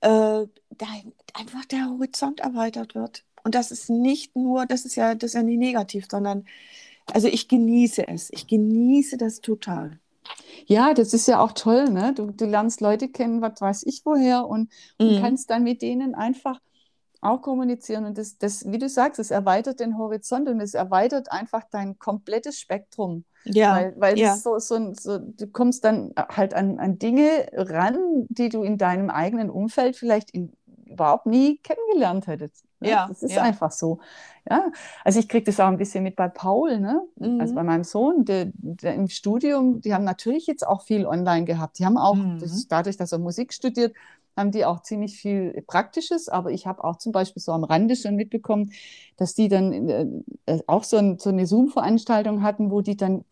äh, da einfach der Horizont erweitert wird. Und das ist nicht nur, das ist ja, das ist ja nicht negativ, sondern also ich genieße es. Ich genieße das total. Ja, das ist ja auch toll, ne? Du, du lernst Leute kennen, was weiß ich woher, und, und Mhm. kannst dann mit denen einfach auch kommunizieren. Und das, das, wie du sagst, es erweitert den Horizont und es erweitert einfach dein komplettes Spektrum. Ja, Weil, weil ja. es so, so, so, du kommst dann halt an, an Dinge ran, die du in deinem eigenen Umfeld vielleicht in, überhaupt nie kennengelernt hättest. Ne? Ja, Das ist ja. einfach so. Ja, also ich kriege das auch ein bisschen mit bei Paul, ne? Also Mhm. bei meinem Sohn, der, der im Studium, die haben natürlich jetzt auch viel online gehabt. Die haben auch, Mhm. das, dadurch, dass er Musik studiert, haben die auch ziemlich viel Praktisches, aber ich habe auch zum Beispiel so am Rande schon mitbekommen, dass die dann äh, äh, auch so, ein, so eine Zoom-Veranstaltung hatten, wo die dann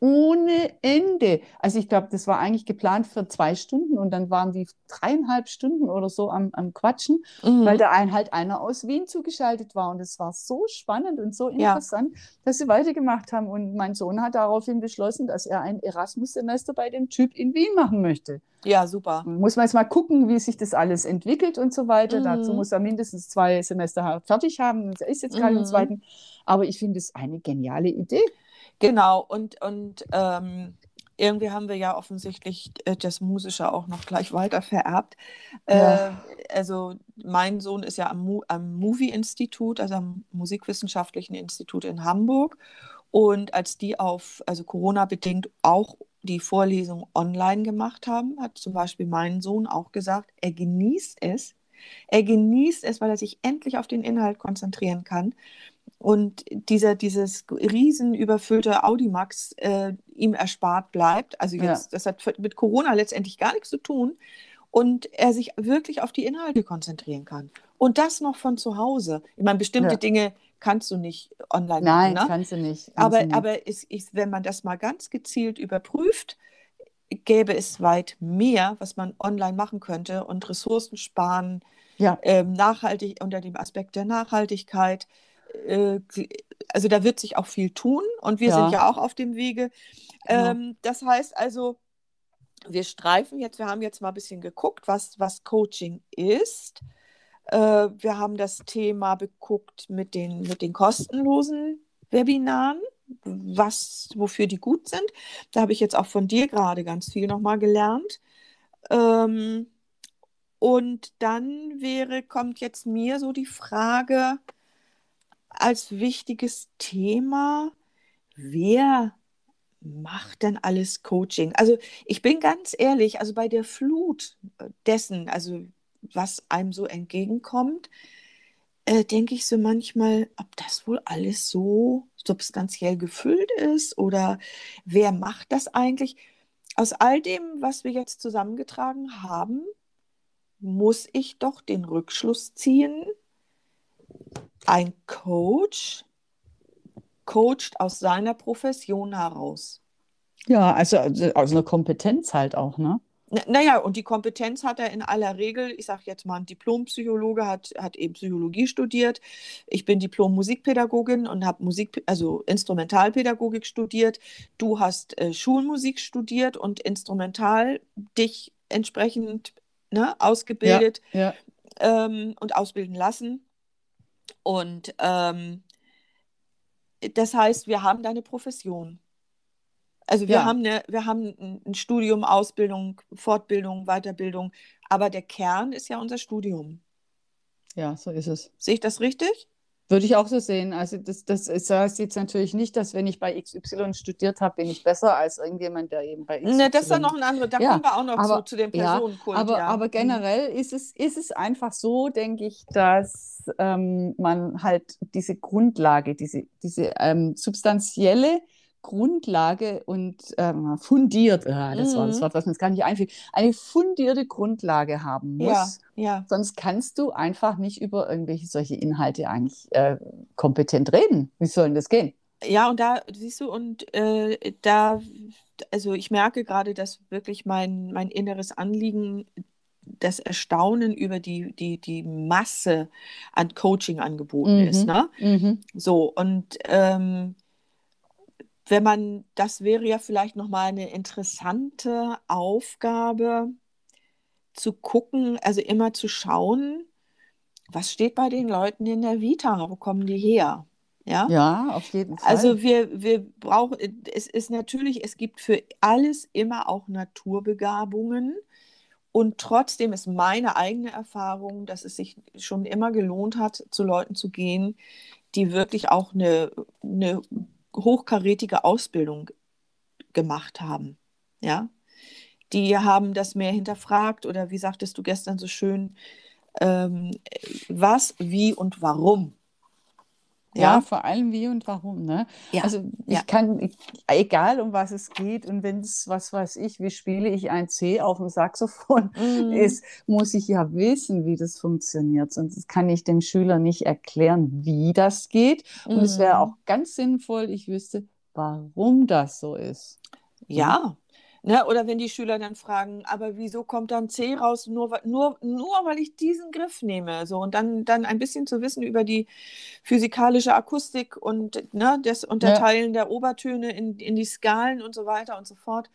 ohne Ende. Also ich glaube, das war eigentlich geplant für zwei Stunden und dann waren die dreieinhalb Stunden oder so am, am Quatschen, Mhm. weil da ein, halt einer aus Wien zugeschaltet war. Und es war so spannend und so Ja. interessant, dass sie weitergemacht haben. Und mein Sohn hat daraufhin beschlossen, dass er ein Erasmus-Semester bei dem Typ in Wien machen möchte. Ja, super. Muss man jetzt mal gucken, wie sich das alles entwickelt und so weiter. Mhm. Dazu muss er mindestens zwei Semester fertig haben. Er ist jetzt gerade im Mhm. zweiten. Aber ich finde es eine geniale Idee. Genau, und, und ähm, irgendwie haben wir ja offensichtlich äh, das Musische auch noch gleich weiter vererbt. Ja. Äh, also mein Sohn ist ja am, Mu am Movie-Institut, also am Musikwissenschaftlichen Institut in Hamburg. Und als die auf, also Corona-bedingt auch die Vorlesung online gemacht haben, hat zum Beispiel mein Sohn auch gesagt, er genießt es. Er genießt es, weil er sich endlich auf den Inhalt konzentrieren kann. Und dieser, dieses riesen überfüllte Audimax äh, ihm erspart bleibt. Also jetzt, das hat mit Corona letztendlich gar nichts zu tun. Und er sich wirklich auf die Inhalte konzentrieren kann. Und das noch von zu Hause. Ich meine, bestimmte Ja. Dinge kannst du nicht online Nein, machen. Ne? kannst du nicht. kannst Aber, du nicht. aber es ist, wenn man das mal ganz gezielt überprüft, gäbe es weit mehr, was man online machen könnte und Ressourcen sparen, ja, ähm, nachhaltig unter dem Aspekt der Nachhaltigkeit. Äh, also da wird sich auch viel tun und wir Ja. sind ja auch auf dem Wege. Genau. Ähm, das heißt also, wir streifen jetzt, wir haben jetzt mal ein bisschen geguckt, was, was Coaching ist. Äh, wir haben das Thema beguckt mit den, mit den kostenlosen Webinaren, was, wofür die gut sind. Da habe ich jetzt auch von dir gerade ganz viel nochmal gelernt. Ähm, und dann wäre, kommt jetzt mir so die Frage als wichtiges Thema, wer macht denn alles Coaching? Also ich bin ganz ehrlich, also bei der Flut dessen, also was einem so entgegenkommt, äh, denke ich so manchmal, ob das wohl alles so substanziell gefüllt ist oder wer macht das eigentlich? Aus all dem, was wir jetzt zusammengetragen haben, muss ich doch den Rückschluss ziehen, ein Coach coacht aus seiner Profession heraus. ja, also, also aus einer Kompetenz halt auch, ne? N- Naja, und die Kompetenz hat er in aller Regel, ich sage jetzt mal, ein Diplompsychologe hat, hat eben Psychologie studiert. Ich bin Diplom-Musikpädagogin und habe Musik, also Instrumentalpädagogik studiert. Du hast äh, Schulmusik studiert und instrumental dich entsprechend ne, ausgebildet Ja, ähm, und ausbilden lassen. Und ähm, das heißt, wir haben deine Profession. Also wir Ja. haben eine, wir haben ein Studium, Ausbildung, Fortbildung, Weiterbildung, aber der Kern ist ja unser Studium. ja, so ist es. Sehe ich das richtig? Würde ich auch so sehen. Also das, das ist- das heißt jetzt natürlich nicht, dass wenn ich bei XY studiert habe, bin ich besser als irgendjemand, der eben bei XY. Ne, das ist dann noch ein anderes, da Ja, kommen wir auch noch aber- zu, zu ja, Personenkult. aber, ja. aber Mhm. generell ist es, ist es einfach so, denke ich, dass ähm, man halt diese Grundlage, diese, diese ähm, substanzielle Grundlage und ähm, fundiert, ah, das war das Mhm. Wort, was mir jetzt gar nicht einfiel, eine fundierte Grundlage haben muss. ja, ja. Sonst kannst du einfach nicht über irgendwelche solche Inhalte eigentlich äh, kompetent reden. Wie soll denn das gehen? Ja, und da siehst du, und äh, da, also ich merke gerade, dass wirklich mein, mein inneres Anliegen, das Erstaunen über die, die, die Masse an Coaching-Angeboten Mhm. ist. Ne? Mhm. So, und ähm, wenn man, das wäre ja vielleicht nochmal eine interessante Aufgabe, zu gucken, also immer zu schauen, was steht bei den Leuten in der Vita, wo kommen die her? Ja. Ja, auf jeden Fall. Also wir, wir brauchen, es ist natürlich, es gibt für alles immer auch Naturbegabungen. Und trotzdem ist meine eigene Erfahrung, dass es sich schon immer gelohnt hat, zu Leuten zu gehen, die wirklich auch eine, eine hochkarätige Ausbildung gemacht haben. Ja. Die haben das mehr hinterfragt oder wie sagtest du gestern so schön, ähm, was, wie und warum. Ja, vor allem wie und warum, ne? Ja, Also ich ja. kann, ich, egal um was es geht und wenn es, was weiß ich, wie spiele ich ein C auf dem Saxophon Mhm. ist, muss ich ja wissen, wie das funktioniert. Sonst kann ich dem Schüler nicht erklären, wie das geht. Und es wäre Mhm. auch ganz sinnvoll, ich wüsste, warum das so ist. Ja, Ne? Oder wenn die Schüler dann fragen, aber wieso kommt dann C raus, nur, nur, nur weil ich diesen Griff nehme? So, und dann, dann ein bisschen zu wissen über die physikalische Akustik und ne, das Unterteilen ja. der Obertöne in, in die Skalen und so weiter und so fort.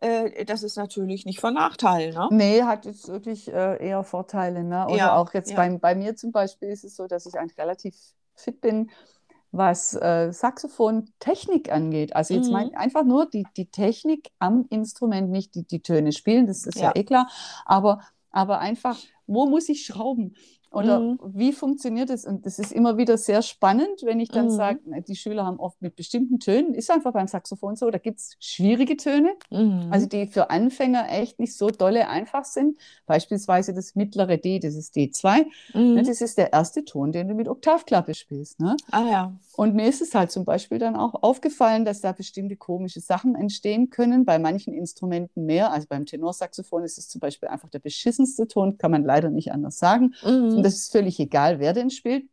Äh, das ist natürlich nicht von Nachteil. Ne? Nee, hat jetzt wirklich äh, eher Vorteile. Ne? Oder ja, auch jetzt ja. bei, bei mir zum Beispiel ist es so, dass ich eigentlich relativ fit bin was äh, Saxophon-Technik angeht. Also jetzt mhm. mein, einfach nur die, die Technik am Instrument, nicht die, die Töne spielen, das ist ja, ja eh klar, aber, aber einfach, wo muss ich schrauben? Oder mhm. wie funktioniert es? Und das ist immer wieder sehr spannend, wenn ich dann mhm. sage, die Schüler haben oft mit bestimmten Tönen, ist einfach beim Saxophon so, da gibt es schwierige Töne, mhm. also die für Anfänger echt nicht so dolle einfach sind. Beispielsweise das mittlere D, das ist D2. Mhm. Ne, das ist der erste Ton, den du mit Oktavklappe spielst. Ne? Ah ja. Und mir ist es halt zum Beispiel dann auch aufgefallen, dass da bestimmte komische Sachen entstehen können, bei manchen Instrumenten mehr. Also beim Tenorsaxophon ist es zum Beispiel einfach der beschissenste Ton, kann man leider nicht anders sagen. Und das ist völlig egal, wer den spielt.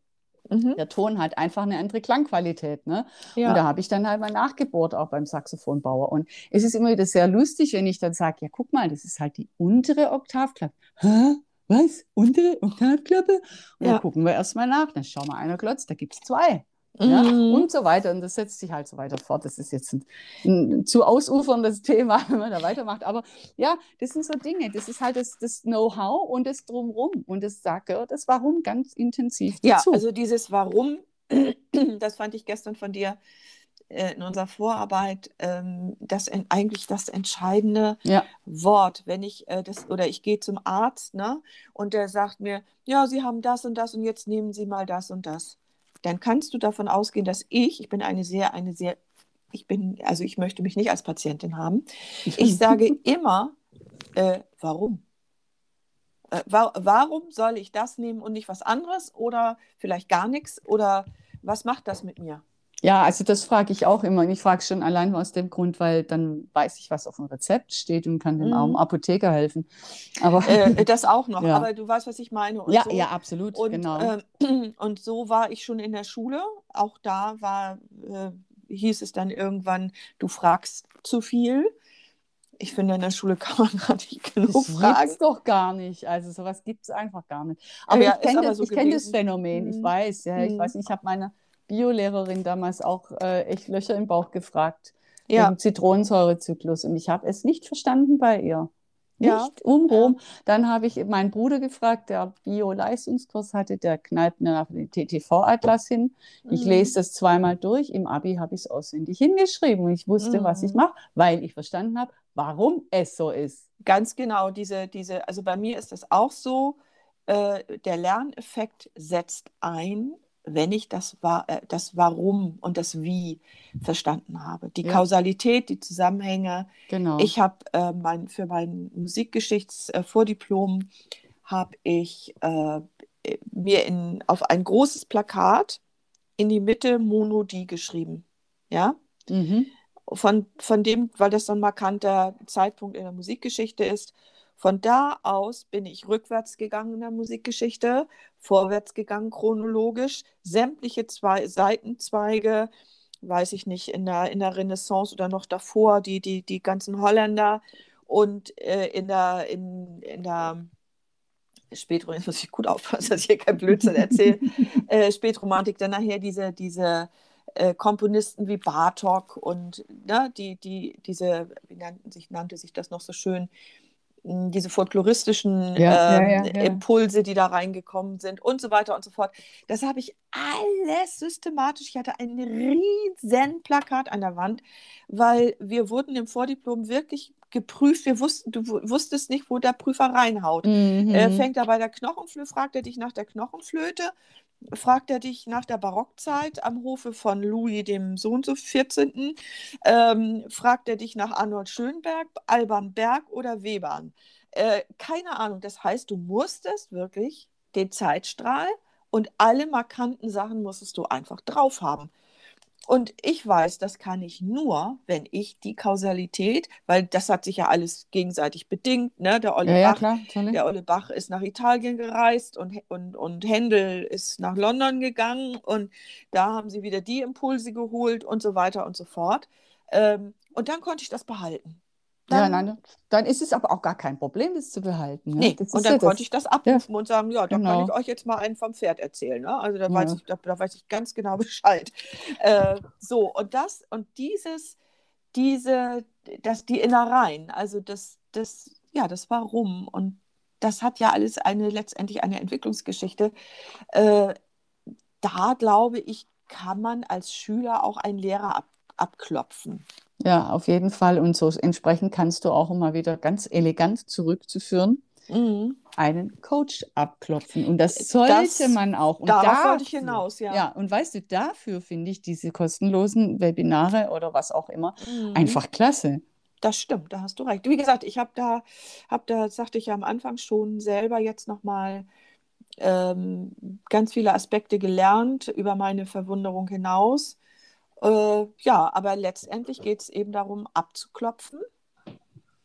Mhm. Der Ton hat einfach eine andere Klangqualität. Ne? Ja. Und da habe ich dann halt mal nachgebohrt, auch beim Saxophonbauer. Und es ist immer wieder sehr lustig, wenn ich dann sage, ja, guck mal, das ist halt die untere Oktavklappe. Hä? Was? Untere Oktavklappe? Und ja. dann gucken wir erstmal nach. Dann schauen wir einer glotzt, da gibt es zwei. Ja, mhm. und so weiter. Und das setzt sich halt so weiter fort. Das ist jetzt ein, ein, zu ausuferndes Thema, <laughs> wenn man da weitermacht. Aber ja, das sind so Dinge. Das ist halt das, das Know-how und das Drumrum. Und das sagt das Warum ganz intensiv dazu. Ja, also dieses Warum, <clears throat> das fand ich gestern von dir äh, in unserer Vorarbeit ähm, das eigentlich das entscheidende ja. Wort. Wenn ich äh, das oder ich gehe zum Arzt, ne, und der sagt mir, ja, Sie haben das und das und jetzt nehmen Sie mal das und das dann kannst du davon ausgehen, dass ich, ich bin eine sehr, eine sehr, ich bin, also ich möchte mich nicht als Patientin haben. Ich <laughs> sage immer, äh, warum? Äh, wa warum soll ich das nehmen und nicht was anderes oder vielleicht gar nichts oder was macht das mit mir? Ja, also das frage ich auch immer. Und ich frage schon allein aus dem Grund, weil dann weiß ich, was auf dem Rezept steht und kann dem mhm. armen Apotheker helfen. Aber äh, das auch noch. Ja. Aber du weißt, was ich meine. ja, so. ja, absolut. Und, genau. Äh, <clears throat> und so war ich schon in der Schule. Auch da war, äh, hieß es dann irgendwann, du fragst zu viel. Ich finde, in der Schule kann man <laughs> gar nicht genug das fragen. Das doch gar nicht. Also sowas gibt es einfach gar nicht. Aber ja, ich kenne das, so kenn das, Phänomen. Mhm. Ich weiß, ja, ich mhm. weiß nicht, ich habe meine Biolehrerin damals auch äh, echt Löcher im Bauch gefragt. Ja. Wegen Zitronensäurezyklus. Und ich habe es nicht verstanden bei ihr. Nicht ja. um Rom. Dann habe ich meinen Bruder gefragt, der Bio-Leistungskurs hatte, der knallt mir nach den TTV-Atlas hin. Ich mhm. lese das zweimal durch. Im Abi habe ich es auswendig hingeschrieben und ich wusste, mhm. was ich mhm. mache, weil ich verstanden habe, warum es so ist. Ganz genau, diese, diese, also bei mir ist das auch so, äh, der Lerneffekt setzt ein wenn ich das, äh, das Warum und das Wie verstanden habe. Die ja. Kausalität, die Zusammenhänge. Genau. Ich habe äh, mein, für mein Musikgeschichtsvordiplom äh, habe ich äh, mir in, auf ein großes Plakat in die Mitte Monodie geschrieben. Ja. Mhm. Von, von dem, weil das so ein markanter Zeitpunkt in der Musikgeschichte ist, von da aus bin ich rückwärts gegangen in der Musikgeschichte, vorwärts gegangen chronologisch, sämtliche zwei Seitenzweige, weiß ich nicht, in der, in der Renaissance oder noch davor, die, die, die ganzen Holländer. Und äh, in der, in, in der Spätromantik, muss ich gut aufpassen, dass ich hier kein Blödsinn erzähle, <laughs> äh, Spätromantik, dann nachher diese, diese äh, Komponisten wie Bartok und ne, die, die, diese, wie nannten sich, nannte sich das noch so schön, diese folkloristischen ja, ähm, ja, ja, Impulse, die da reingekommen sind und so weiter und so fort. Das habe ich alles systematisch. Ich hatte ein riesen Plakat an der Wand, weil wir wurden im Vordiplom wirklich geprüft. Wir wussten, du wusstest nicht, wo der Prüfer reinhaut. Mhm. Äh, fängt er bei der Knochenflöte, fragt er dich nach der Knochenflöte, fragt er dich nach der Barockzeit am Hofe von Louis dem Sohn so 14. Ähm, fragt er dich nach Arnold Schönberg, Alban Berg oder Webern. Äh, keine Ahnung. Das heißt, du musstest wirklich den Zeitstrahl und alle markanten Sachen musstest du einfach drauf haben. Und ich weiß, das kann ich nur, wenn ich die Kausalität, weil das hat sich ja alles gegenseitig bedingt. Ne? Der, Olle Ja, ja, Bach, klar, natürlich. der Olle Bach ist nach Italien gereist und, und, und Händel ist nach London gegangen und da haben sie wieder die Impulse geholt und so weiter und so fort. Ähm, und dann konnte ich das behalten. Ja, Dann, nein, dann ist es aber auch gar kein Problem, das zu behalten. Ne? Nee, und dann ja konnte das. ich das abrufen und sagen, ja, da kann Genau. ich euch jetzt mal einen vom Pferd erzählen. Ne? Also da weiß Ja. ich, da, da weiß ich ganz genau <laughs> Bescheid. Äh, so, und das, und dieses, diese, das, die Innereien, also das, das, ja, das Warum und das hat ja alles eine letztendlich eine Entwicklungsgeschichte. Äh, da glaube ich, kann man als Schüler auch einen Lehrer ab, abklopfen. Ja, auf jeden Fall. Und so entsprechend kannst du auch immer wieder ganz elegant zurückzuführen, Mhm. einen Coach abklopfen. Und das sollte Das- man auch. Und Darauf wollte ich hinaus, ja. Ja, und weißt du, dafür finde ich diese kostenlosen Webinare oder was auch immer Mhm. einfach klasse. Das stimmt, da hast du recht. Wie gesagt, ich habe da, hab da, sagte ich ja am Anfang schon, selber jetzt nochmal ähm, ganz viele Aspekte gelernt über meine Verwunderung hinaus. Äh, ja, aber letztendlich geht es eben darum, abzuklopfen.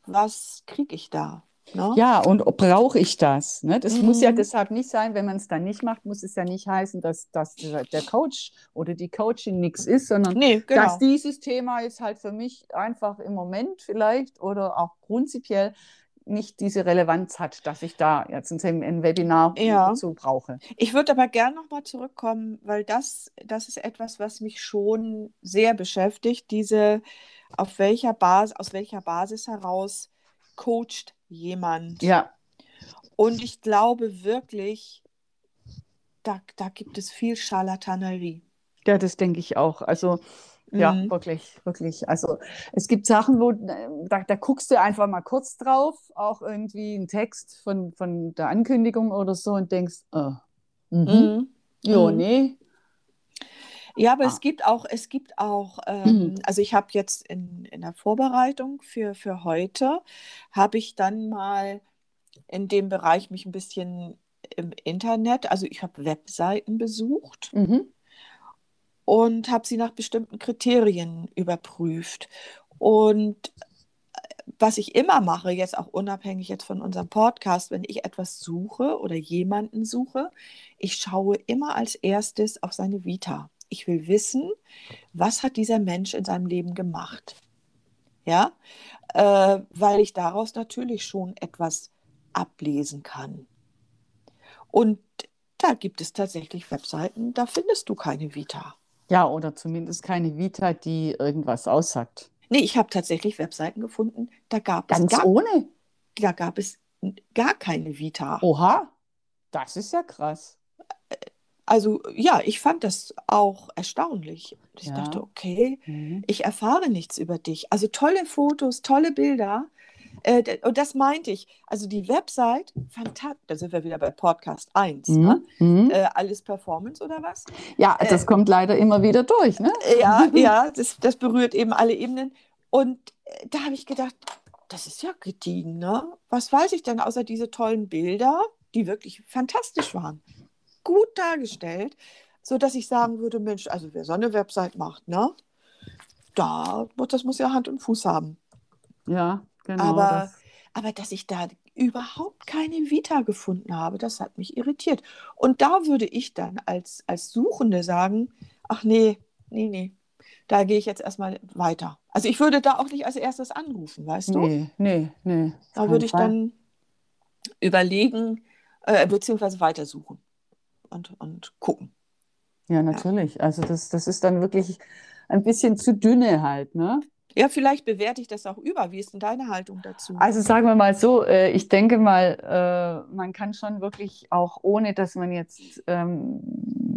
Was kriege ich da? Ne? Ja, und brauche ich das? Ne? Das muss ja Mhm. deshalb nicht sein, wenn man es dann nicht macht, muss es ja nicht heißen, dass, dass der der Coach oder die Coachin nichts ist, sondern Nee, genau. dass dieses Thema jetzt halt für mich einfach im Moment vielleicht oder auch prinzipiell nicht diese Relevanz hat, dass ich da jetzt ein, Webinar Ja. dazu brauche. Ich würde aber gern nochmal zurückkommen, weil das, das ist etwas, was mich schon sehr beschäftigt. Diese, auf welcher Basis, aus welcher Basis heraus coacht jemand? Ja, Und ich glaube wirklich, da, da gibt es viel Scharlatanerie. ja, das denke ich auch. Also ja, Mhm. wirklich, wirklich. Also es gibt Sachen, wo äh, da, da guckst du einfach mal kurz drauf, auch irgendwie einen Text von, von der Ankündigung oder so und denkst, äh, mhm, Mhm. jo, Mhm. nee, Ja, aber Ah. es gibt auch, es gibt auch, ähm, also ich habe jetzt in, in der Vorbereitung für, für heute, habe ich dann mal in dem Bereich mich ein bisschen im Internet, also ich habe Webseiten besucht mhm. Und habe sie nach bestimmten Kriterien überprüft. Und was ich immer mache, jetzt auch unabhängig jetzt von unserem Podcast, wenn ich etwas suche oder jemanden suche, ich schaue immer als erstes auf seine Vita. Ich will wissen, was hat dieser Mensch in seinem Leben gemacht? Ja, äh, weil ich daraus natürlich schon etwas ablesen kann. Und da gibt es tatsächlich Webseiten, da findest du keine Vita. Ja, oder zumindest keine Vita, die irgendwas aussagt. Nee, ich habe tatsächlich Webseiten gefunden, da gab es Ganz gar, ohne. da gab es gar keine Vita. Oha, das ist ja krass. Also ja, ich fand das auch erstaunlich. Ich Ja. dachte, okay, Mhm. ich erfahre nichts über dich. Also tolle Fotos, tolle Bilder. Äh, und das meinte ich. Also die Website, fantastisch. Da sind wir wieder bei Podcast 1. Ne? Mhm. Mhm. Äh, alles Performance oder was? Ja, das kommt leider immer wieder durch, ne? Äh, Ja, <laughs> ja, das, das berührt eben alle Ebenen. Und äh, da habe ich gedacht, das ist ja gediegen, ne? Was weiß ich denn außer diese tollen Bilder, die wirklich fantastisch waren? Gut dargestellt, sodass ich sagen würde, Mensch, also wer so eine Website macht, ne? Da, das muss ja Hand und Fuß haben. Ja, genau. Aber, das. aber dass ich da überhaupt keine Vita gefunden habe, das hat mich irritiert. Und da würde ich dann als, als Suchende sagen, ach nee, nee, nee, da gehe ich jetzt erstmal weiter. Also ich würde da auch nicht als erstes anrufen, weißt du? Nee, nee, nee. Da würde ich dann überlegen, äh, beziehungsweise weitersuchen und, und gucken. Ja, natürlich. Also das, das ist dann wirklich ein bisschen zu dünne halt, ne? Ja, vielleicht bewerte ich das auch über. Wie ist denn deine Haltung dazu? Also sagen wir mal so, äh, ich denke mal, äh, man kann schon wirklich auch, ohne dass man jetzt ähm,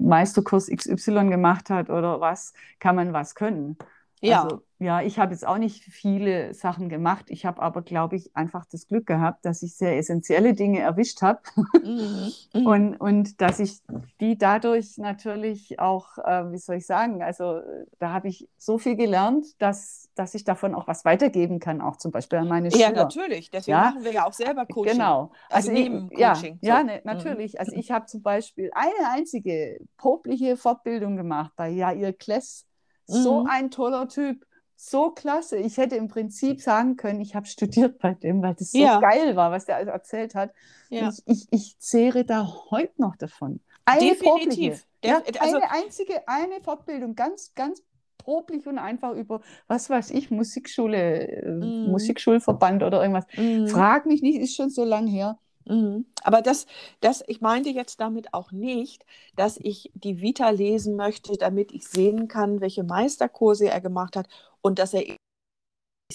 Meisterkurs XY gemacht hat oder was, kann man was können. ja, Also, ja, ich habe jetzt auch nicht viele Sachen gemacht. Ich habe aber, glaube ich, einfach das Glück gehabt, dass ich sehr essentielle Dinge erwischt habe mhm. <laughs> Mhm. und, und dass ich die dadurch natürlich auch, äh, wie soll ich sagen, also äh, da habe ich so viel gelernt, dass, dass ich davon auch was weitergeben kann, auch zum Beispiel an meine ja, Schüler. natürlich. Deswegen Ja. machen wir ja auch selber Coaching. Genau. Also ich- neben ja, Coaching, ja, so. ne, Mhm. natürlich. Also <laughs> ich habe zum Beispiel eine einzige popliche Fortbildung gemacht bei Jair Kless. So Mhm. ein toller Typ. So klasse. Ich hätte im Prinzip sagen können, ich habe studiert bei dem, weil das so Ja. geil war, was der alles erzählt hat. Ja. Ich, ich, ich zehre da heute noch davon. Eine Definitiv. probliche. Ja, also- eine einzige, eine Fortbildung, ganz, ganz problich und einfach über, was weiß ich, Musikschule, Mhm. Musikschulverband oder irgendwas. Mhm. Frag mich nicht, ist schon so lang her. Mhm. Aber das, das, ich meinte jetzt damit auch nicht, dass ich die Vita lesen möchte, damit ich sehen kann, welche Meisterkurse er gemacht hat und dass er, ich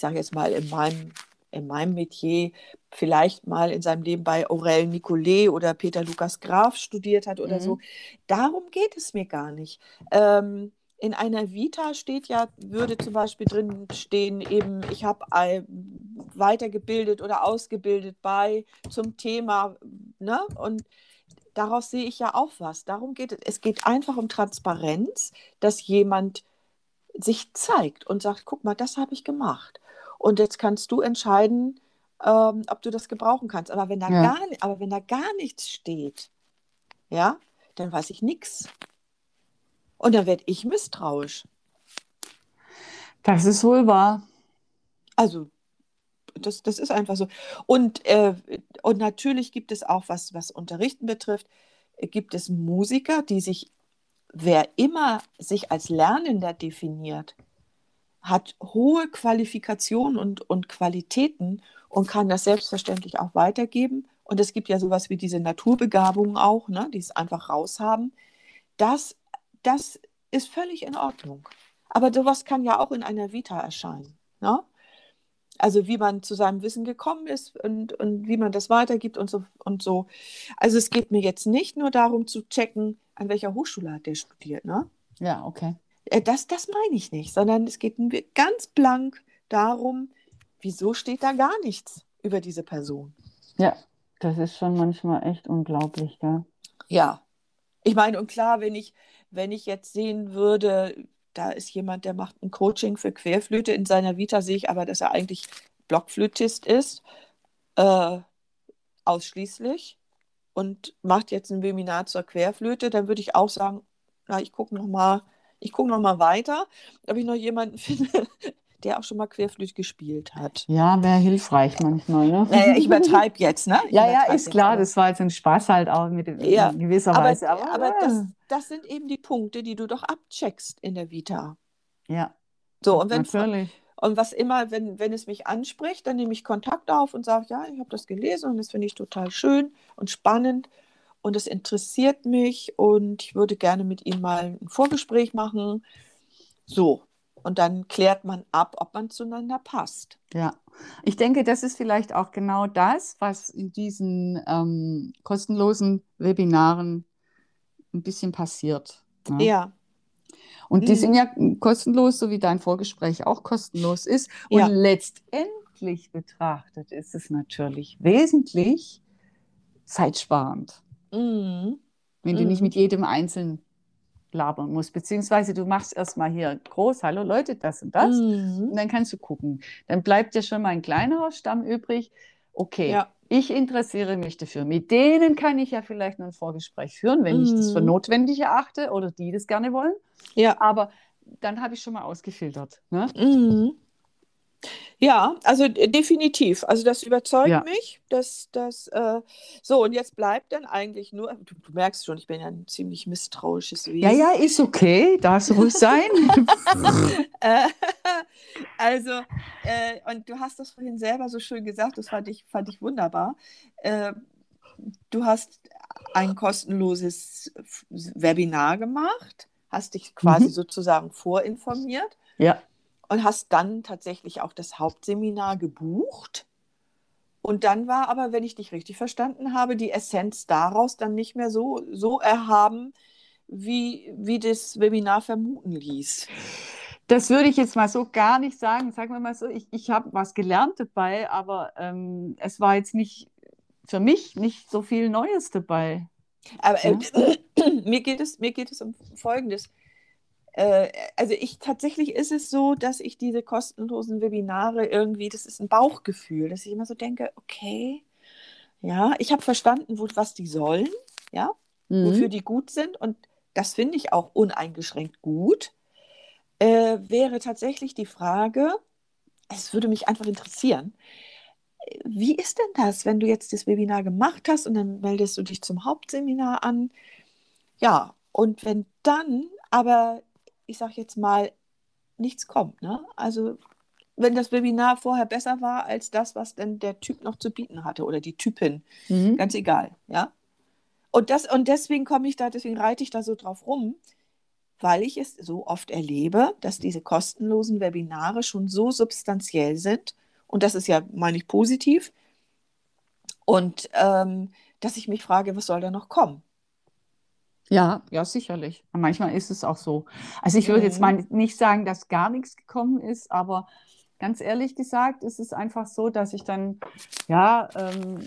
sage jetzt mal, in meinem, in meinem Metier vielleicht mal in seinem Leben bei Aurel Nicolet oder Peter Lukas Graf studiert hat oder Mhm. so. Darum geht es mir gar nicht. Ähm, in einer Vita steht ja, würde zum Beispiel drin stehen, eben, ich habe weitergebildet oder ausgebildet bei zum Thema, ne? Und daraus sehe ich ja auch was. Darum geht es. Es geht einfach um Transparenz, dass jemand sich zeigt und sagt, guck mal, das habe ich gemacht. Und jetzt kannst du entscheiden, ähm, ob du das gebrauchen kannst. Aber wenn da Ja. gar, aber wenn da gar nichts steht, ja, dann weiß ich nichts. Und dann werde ich misstrauisch. Das ist wohl wahr. Also, das, das ist einfach so. Und, äh, und natürlich gibt es auch, was, was Unterrichten betrifft, gibt es Musiker, die sich, wer immer sich als Lernender definiert, hat hohe Qualifikationen und, und Qualitäten und kann das selbstverständlich auch weitergeben. Und es gibt ja sowas wie diese Naturbegabungen auch, ne, die es einfach raushaben. Das, das ist völlig in Ordnung. Aber sowas kann ja auch in einer Vita erscheinen. Ne? Also wie man zu seinem Wissen gekommen ist und, und wie man das weitergibt und so, und so. Also es geht mir jetzt nicht nur darum zu checken, an welcher Hochschule hat der studiert. Ne? Ja, okay. Äh, Das, das meine ich nicht, sondern es geht mir ganz blank darum, wieso steht da gar nichts über diese Person. Ja, das ist schon manchmal echt unglaublich, gell? Ja, ich meine, und klar, wenn ich, wenn ich jetzt sehen würde, da ist jemand, der macht ein Coaching für Querflöte, in seiner Vita sehe ich aber, dass er eigentlich Blockflötist ist, äh, ausschließlich, und macht jetzt ein Webinar zur Querflöte, dann würde ich auch sagen, na, ich gucke noch mal, ich gucke noch mal weiter, ob ich noch jemanden <laughs> finde, der auch schon mal Querflöte gespielt hat. Ja, wäre hilfreich manchmal, ne? Naja, ich übertreibe jetzt, ne? Ich Ja, ja, ist klar, das war jetzt ein Spaß halt auch mit Ja, gewisser aber, Weise. Aber, aber äh, das, das sind eben die Punkte, die du doch abcheckst in der Vita. ja, So, und, wenn, natürlich. und was immer, wenn, wenn es mich anspricht, dann nehme ich Kontakt auf und sage, ja, ich habe das gelesen und das finde ich total schön und spannend und es interessiert mich und ich würde gerne mit Ihnen mal ein Vorgespräch machen. So, und dann klärt man ab, ob man zueinander passt. Ja, ich denke, das ist vielleicht auch genau das, was in diesen ähm, kostenlosen Webinaren ein bisschen passiert. ne? Ja, Und die Mhm. sind ja kostenlos, so wie dein Vorgespräch auch kostenlos ist. Und Ja. letztendlich betrachtet ist es natürlich wesentlich zeitsparend, mhm. wenn du nicht Mhm. mit jedem Einzelnen labern musst. Beziehungsweise du machst erstmal hier groß, hallo Leute, das und das. Mhm. Und dann kannst du gucken. Dann bleibt ja schon mal ein kleinerer Stamm übrig. Okay, Ja. ich interessiere mich dafür. Mit denen kann ich ja vielleicht noch ein Vorgespräch führen, wenn ich das für Mhm. notwendig erachte oder die das gerne wollen. Ja. Aber dann habe ich schon mal ausgefiltert. Ne? Mhm. Ja, also äh, definitiv. Also das überzeugt Ja. mich, dass das äh, so und jetzt bleibt dann eigentlich nur, du, du merkst schon, ich bin ja ein ziemlich misstrauisches Wesen. Ja, ja, ist okay. Darf so ruhig sein. <laughs> Äh, also, äh, und du hast das vorhin selber so schön gesagt, das fand ich, fand ich wunderbar. Äh, du hast ein kostenloses Webinar gemacht, hast dich quasi Mhm. sozusagen vorinformiert ja, und hast dann tatsächlich auch das Hauptseminar gebucht. Und dann war aber, wenn ich dich richtig verstanden habe, die Essenz daraus dann nicht mehr so, so erhaben, wie, wie das Webinar vermuten ließ. das würde ich jetzt mal so gar nicht sagen. Sagen wir mal so, ich, ich habe was gelernt dabei, aber ähm, es war jetzt nicht für mich nicht so viel Neues dabei. Aber äh, <clears throat> mir, geht es, mir geht es um Folgendes. Äh, also ich tatsächlich ist es so, dass ich diese kostenlosen Webinare irgendwie, das ist ein Bauchgefühl, dass ich immer so denke, okay, ja, ich habe verstanden, wo, was die sollen, ja, Mhm. wofür die gut sind und das finde ich auch uneingeschränkt gut. äh, wäre tatsächlich die Frage, es würde mich einfach interessieren, wie ist denn das, wenn du jetzt das Webinar gemacht hast und dann meldest du dich zum Hauptseminar an? Ja, und wenn dann aber, ich sage jetzt mal, nichts kommt, ne? Also wenn das Webinar vorher besser war als das, was denn der Typ noch zu bieten hatte oder die Typin, mhm. ganz egal, ja. Und, das, und deswegen komme ich da, deswegen reite ich da so drauf rum, weil ich es so oft erlebe, dass diese kostenlosen Webinare schon so substanziell sind, und das ist ja, meine ich, positiv, und ähm, dass ich mich frage, was soll da noch kommen? Ja, ja, sicherlich. Manchmal ist es auch so. Also ich würde mhm. jetzt mal nicht sagen, dass gar nichts gekommen ist, aber ganz ehrlich gesagt ist es einfach so, dass ich dann, ja, ähm,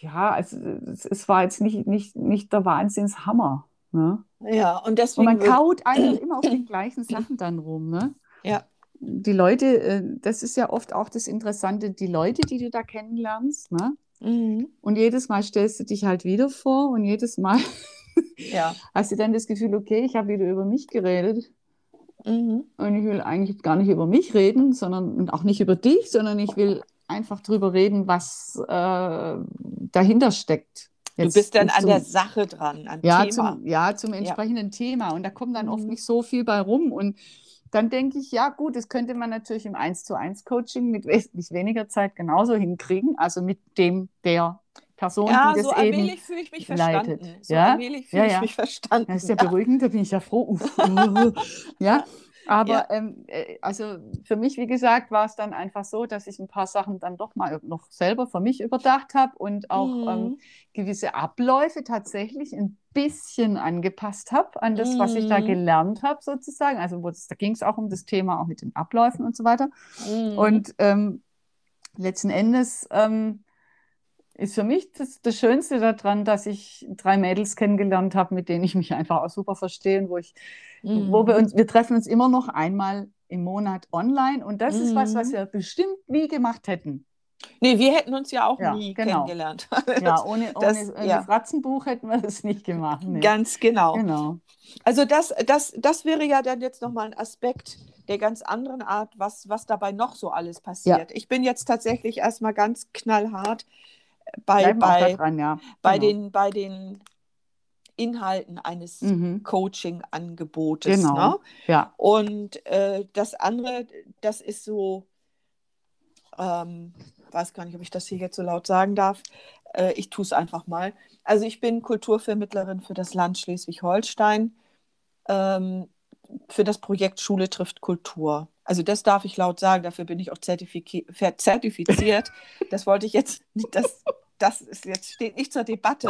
ja, also es, es, war jetzt nicht, nicht, nicht der Wahnsinnshammer. Ne? Ja, und deswegen. Und man kaut einfach immer auf den gleichen Sachen dann rum. Ne? Ja. Die Leute, äh, das ist ja oft auch das Interessante, die Leute, die du da kennenlernst, ne? Mhm. Und jedes Mal stellst du dich halt wieder vor und jedes Mal <laughs> ja. hast du dann das Gefühl, okay, ich habe wieder über mich geredet. Mhm. Und ich will eigentlich gar nicht über mich reden, sondern auch nicht über dich, sondern ich will einfach drüber reden, was äh, dahinter steckt. Jetzt du bist dann an der Sache dran, an ja, Thema. Zum, ja, zum entsprechenden ja. Thema. Und da kommt dann mhm. oft nicht so viel bei rum. Und dann denke ich, ja gut, das könnte man natürlich im 1 zu 1 Coaching mit wesentlich weniger Zeit genauso hinkriegen, also mit dem der Person, ja, die das so eben fühle ich mich leitet. verstanden. So ja? allmählich fühle ja, ja. ich mich verstanden. Das ist ja beruhigend, da bin ich ja froh. <laughs> ja, aber ja. ähm, äh, also für mich, wie gesagt, war es dann einfach so, dass ich ein paar Sachen dann doch mal noch selber für mich überdacht habe und auch ähm, mhm. ähm, gewisse Abläufe tatsächlich ein bisschen angepasst habe an das, mhm. was ich da mhm. gelernt habe, sozusagen. Also das, da ging es auch um das Thema auch mit den Abläufen und so weiter. Mhm. Und ähm, letzten Endes ähm, ist für mich das, das Schönste daran, dass ich drei Mädels kennengelernt habe, mit denen ich mich einfach auch super verstehe, wo ich, mhm. wo wir uns, wir treffen uns immer noch einmal im Monat online und das mhm. ist was, was mhm. wir bestimmt nie gemacht hätten. Nee, wir hätten uns ja auch ja, nie genau. kennengelernt. <laughs> ja, ohne, das, ohne ja. Fratzenbuch hätten wir das nicht gemacht. Nee. Ganz genau. genau. Also das, das, das wäre ja dann jetzt nochmal ein Aspekt der ganz anderen Art, was, was dabei noch so alles passiert. Ja. Ich bin jetzt tatsächlich erstmal ganz knallhart bei, bei, dran, ja. bei, genau. den, bei den Inhalten eines mhm. Coaching-Angebotes. Genau. Ne? Ja. Und äh, das andere, das ist so, ähm, weiß gar nicht, ob ich das hier jetzt so laut sagen darf. Äh, ich tue es einfach mal. Also ich bin Kulturvermittlerin für das Land Schleswig-Holstein. Ähm, für das Projekt Schule trifft Kultur. Also das darf ich laut sagen, dafür bin ich auch zertifiziert. <laughs> Das wollte ich jetzt nicht, das, das ist jetzt steht nicht zur Debatte.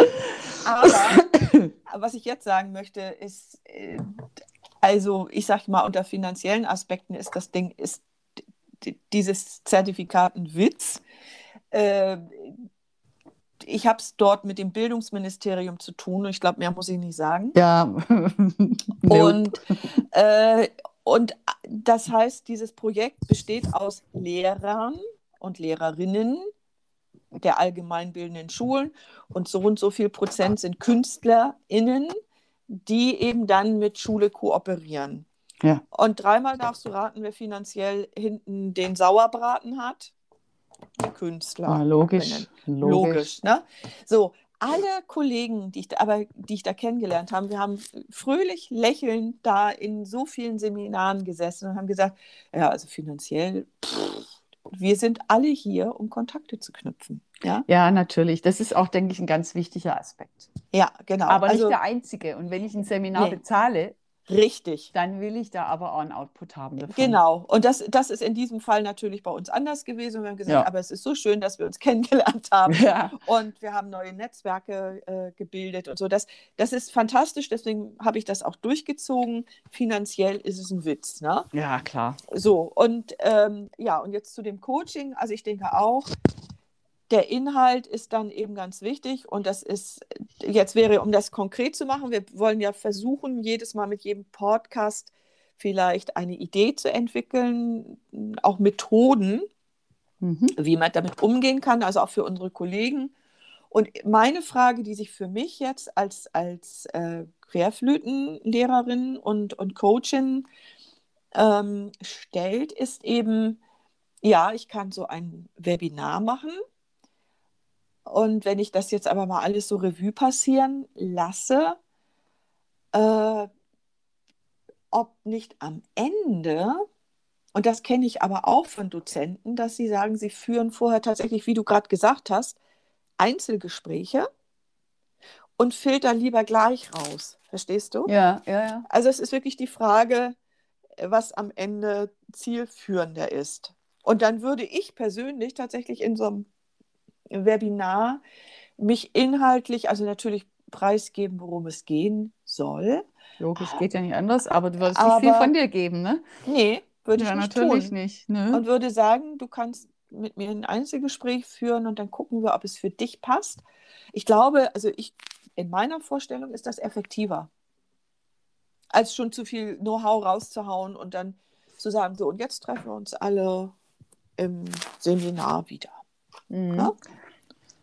Aber <coughs> was ich jetzt sagen möchte, ist, äh, also ich sage mal, unter finanziellen Aspekten ist das Ding, ist dieses Zertifikat ein Witz. Äh, ich habe es dort mit dem Bildungsministerium zu tun und ich glaube, mehr muss ich nicht sagen. Ja. <laughs> und, äh, und das heißt, dieses Projekt besteht aus Lehrern und Lehrerinnen der allgemeinbildenden Schulen und so und so viel Prozent sind KünstlerInnen, die eben dann mit Schule kooperieren. Ja. Und dreimal darfst du raten, wer finanziell hinten den Sauerbraten hat. Künstler. Ja, logisch. Logisch. logisch ne? So, alle Kollegen, die ich, da, aber, die ich da kennengelernt habe, wir haben fröhlich lächelnd da in so vielen Seminaren gesessen und haben gesagt, ja, also finanziell, pff, wir sind alle hier, um Kontakte zu knüpfen. Ja, ja natürlich. Das ist auch, denke ich, ein ganz wichtiger Aspekt. Ja, genau. Aber also, nicht der einzige. Und wenn ich ein Seminar nee. bezahle, Richtig. Dann will ich da aber auch einen Output haben. Davon. Genau. Und das, das ist in diesem Fall natürlich bei uns anders gewesen. Wir haben gesagt, ja. aber es ist so schön, dass wir uns <laughs> kennengelernt haben. Ja. Und wir haben neue Netzwerke äh, gebildet und so. Das, das ist fantastisch. Deswegen habe ich das auch durchgezogen. Finanziell ist es ein Witz. Ne? Ja, klar. So. Und ähm, ja, und jetzt zu dem Coaching. Also ich denke auch, der Inhalt ist dann eben ganz wichtig und das ist, jetzt wäre, um das konkret zu machen, wir wollen ja versuchen, jedes Mal mit jedem Podcast vielleicht eine Idee zu entwickeln, auch Methoden, mhm. wie man damit umgehen kann, also auch für unsere Kollegen. Und meine Frage, die sich für mich jetzt als, als äh, Querflötenlehrerin und, und Coachin ähm, stellt, ist eben, ja, ich kann so ein Webinar machen. Und wenn ich das jetzt aber mal alles so Revue passieren lasse, äh, ob nicht am Ende, und das kenne ich aber auch von Dozenten, dass sie sagen, sie führen vorher tatsächlich, wie du gerade gesagt hast, Einzelgespräche und filtern lieber gleich raus. Verstehst du? Ja, ja, ja. Also es ist wirklich die Frage, was am Ende zielführender ist. Und dann würde ich persönlich tatsächlich in so einem Webinar mich inhaltlich, also natürlich preisgeben, worum es gehen soll. Logisch, geht ja nicht anders, aber du würdest nicht viel von dir geben, ne? Nee, würde ja, ich nicht natürlich tun. nicht. Ne? Und würde sagen, du kannst mit mir ein Einzelgespräch führen und dann gucken wir, ob es für dich passt. Ich glaube, also ich, in meiner Vorstellung ist das effektiver, als schon zu viel Know-how rauszuhauen und dann zu sagen, so, und jetzt treffen wir uns alle im Seminar wieder. Mhm. Ja?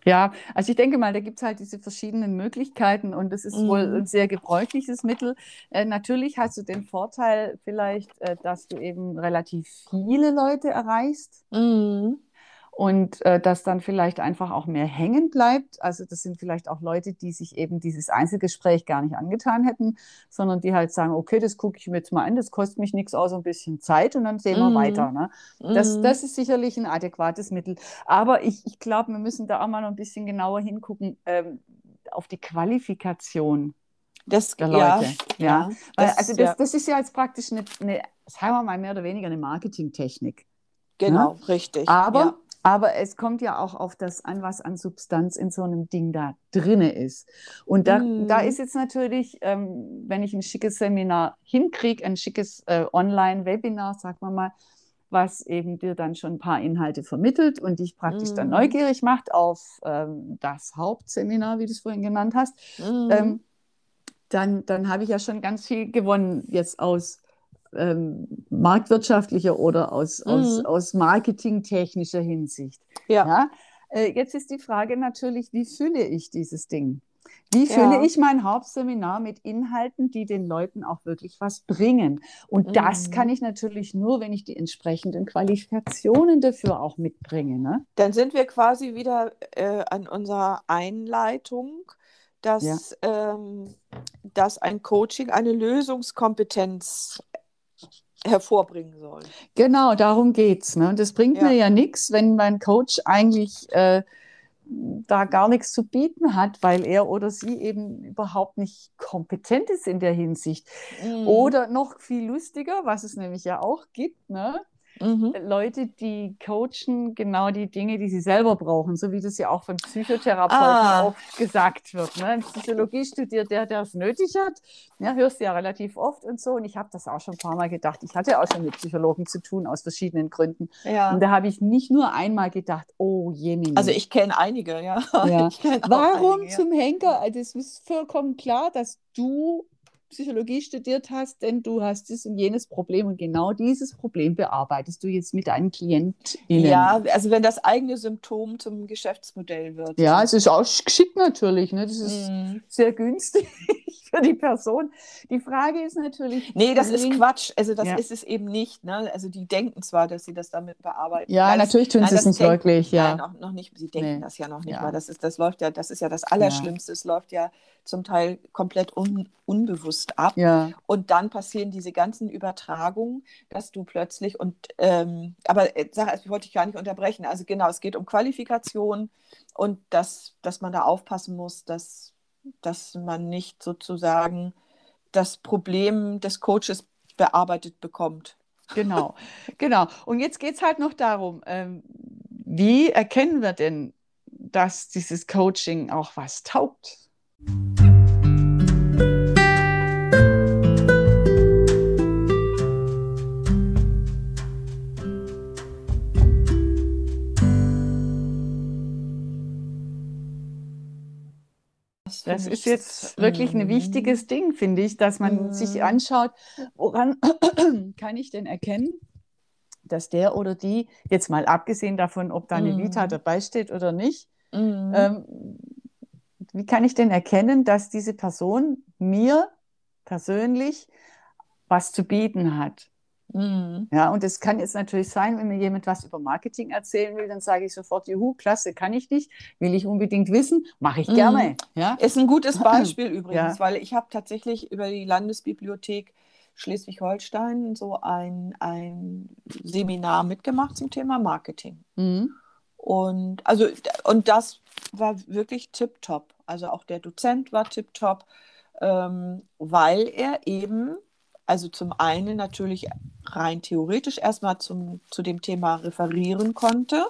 Ja, also ich denke mal, da gibt es halt diese verschiedenen Möglichkeiten und das ist wohl Mhm. ein sehr gebräuchliches Mittel. Äh, natürlich hast du den Vorteil vielleicht, äh, dass du eben relativ viele Leute erreichst Mhm. Und äh, dass dann vielleicht einfach auch mehr hängen bleibt. Also das sind vielleicht auch Leute, die sich eben dieses Einzelgespräch gar nicht angetan hätten, sondern die halt sagen, okay, das gucke ich mir jetzt mal an, das kostet mich nichts außer ein bisschen Zeit und dann sehen wir Mhm. weiter. Ne? Das, Mhm. das ist sicherlich ein adäquates Mittel. Aber ich, ich glaube, wir müssen da auch mal noch ein bisschen genauer hingucken ähm, auf die Qualifikation Das, der ja, Leute. Ja, Weil, das, also das, ja, das ist ja jetzt praktisch eine, eine, sagen wir mal mehr oder weniger eine Marketingtechnik. genau, richtig. Aber, ja. Aber es kommt ja auch auf das an, was an Substanz in so einem Ding da drinne ist. Und da, Mhm. da ist jetzt natürlich, ähm, wenn ich ein schickes Seminar hinkriege, ein schickes äh, Online-Webinar, sagen wir mal, was eben dir dann schon ein paar Inhalte vermittelt und dich praktisch dann Mhm. neugierig macht auf ähm, das Hauptseminar, wie du es vorhin genannt hast, Mhm. ähm, dann, dann habe ich ja schon ganz viel gewonnen jetzt aus ähm, marktwirtschaftlicher oder aus, aus, Mhm. aus marketingtechnischer Hinsicht. ja. Ja? Äh, jetzt ist die Frage natürlich, wie fülle ich dieses Ding? Wie Ja. fülle ich mein Hauptseminar mit Inhalten, die den Leuten auch wirklich was bringen? Und das Mhm. kann ich natürlich nur, wenn ich die entsprechenden Qualifikationen dafür auch mitbringe. Ne? Dann sind wir quasi wieder äh, an unserer Einleitung, dass, ähm, dass ein Coaching eine Lösungskompetenz hervorbringen soll. Genau, darum geht's. Ne? Und das bringt Ja. mir ja nichts, wenn mein Coach eigentlich äh, da gar nichts zu bieten hat, weil er oder sie eben überhaupt nicht kompetent ist in der Hinsicht. Mhm. Oder noch viel lustiger, was es nämlich ja auch gibt, ne? Mhm. Leute, die coachen genau die Dinge, die sie selber brauchen, so wie das ja auch von Psychotherapeuten Ah. oft gesagt wird. Ne? Ein Psychologie studiert der, der es nötig hat. Ja, hörst du ja relativ oft und so. Und ich habe das auch schon ein paar Mal gedacht. Ich hatte auch schon mit Psychologen zu tun, aus verschiedenen Gründen. Ja. Und da habe ich nicht nur einmal gedacht, oh Jemini. Also ich kenne einige, ja. <laughs> Ja. Kenn Warum einige, zum Henker? Also es ist vollkommen klar, dass du Psychologie studiert hast, denn du hast dieses und jenes Problem und genau dieses Problem bearbeitest du jetzt mit deinen KlientInnen. Ja, also wenn das eigene Symptom zum Geschäftsmodell wird. Ja, es ist auch geschickt natürlich. Ne? Das ist Mhm. sehr günstig <laughs> für die Person. Die Frage ist natürlich. Nee, das ist Quatsch. Also das Ja. ist es eben nicht. Ne? Also die denken zwar, dass sie das damit bearbeiten. Ja, Nein, natürlich tun sie es das nicht wirklich. Ja. Nein, noch, noch nicht. Sie denken Nee. das ja noch nicht Ja. mal. Das ist, das läuft ja, das ist ja das Allerschlimmste. Es läuft ja zum Teil komplett un, unbewusst ab. ja. Und dann passieren diese ganzen Übertragungen, dass du plötzlich und ähm, aber äh, sag, ich wollte dich gar nicht unterbrechen. Also genau, es geht um Qualifikation und dass, dass man da aufpassen muss, dass, dass man nicht sozusagen das Problem des Coaches bearbeitet bekommt. Genau, <laughs> genau. Und jetzt geht es halt noch darum, ähm, wie erkennen wir denn, dass dieses Coaching auch was taugt? Das ist jetzt wirklich ein Mhm. wichtiges Ding, finde ich, dass man sich anschaut, woran <clears throat> kann ich denn erkennen, dass der oder die, jetzt mal abgesehen davon, ob da eine. Vita dabei steht oder nicht, ähm, wie kann ich denn erkennen, dass diese Person mir persönlich was zu bieten hat. Mhm. Ja, und es kann jetzt natürlich sein, wenn mir jemand was über Marketing erzählen will, dann sage ich sofort, juhu, klasse, kann ich nicht, will ich unbedingt wissen, mache ich gerne. Mhm. Ja, Ist ein gutes <laughs> Beispiel übrigens, Ja. weil ich habe tatsächlich über die Landesbibliothek Schleswig-Holstein so ein, ein Seminar mitgemacht zum Thema Marketing. mhm. Und also und das war wirklich tipptopp. Also auch der Dozent war tipptopp, ähm, weil er eben, also zum einen natürlich rein theoretisch erstmal zum, zu dem Thema referieren konnte.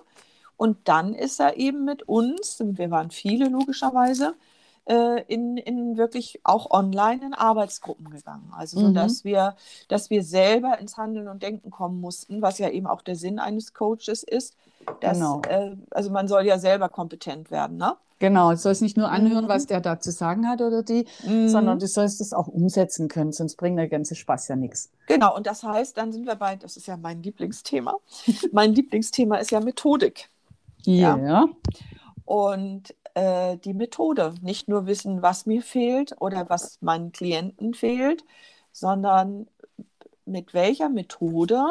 Und dann ist er eben mit uns, wir waren viele logischerweise, äh, in, in wirklich auch online in Arbeitsgruppen gegangen. Also so, Mhm. dass wir, dass wir selber ins Handeln und Denken kommen mussten, was ja eben auch der Sinn eines Coaches ist. Dass, Genau. äh, also man soll ja selber kompetent werden, ne? Genau, du sollst nicht nur anhören, Mhm. was der da zu sagen hat oder die, Mhm. sondern du sollst es auch umsetzen können, sonst bringt der ganze Spaß ja nichts. Genau, und das heißt, dann sind wir bei, das ist ja mein Lieblingsthema. <laughs> mein Lieblingsthema ist ja Methodik. Ja. Ja, Und äh, die Methode, nicht nur wissen, was mir fehlt oder was meinen Klienten fehlt, sondern mit welcher Methode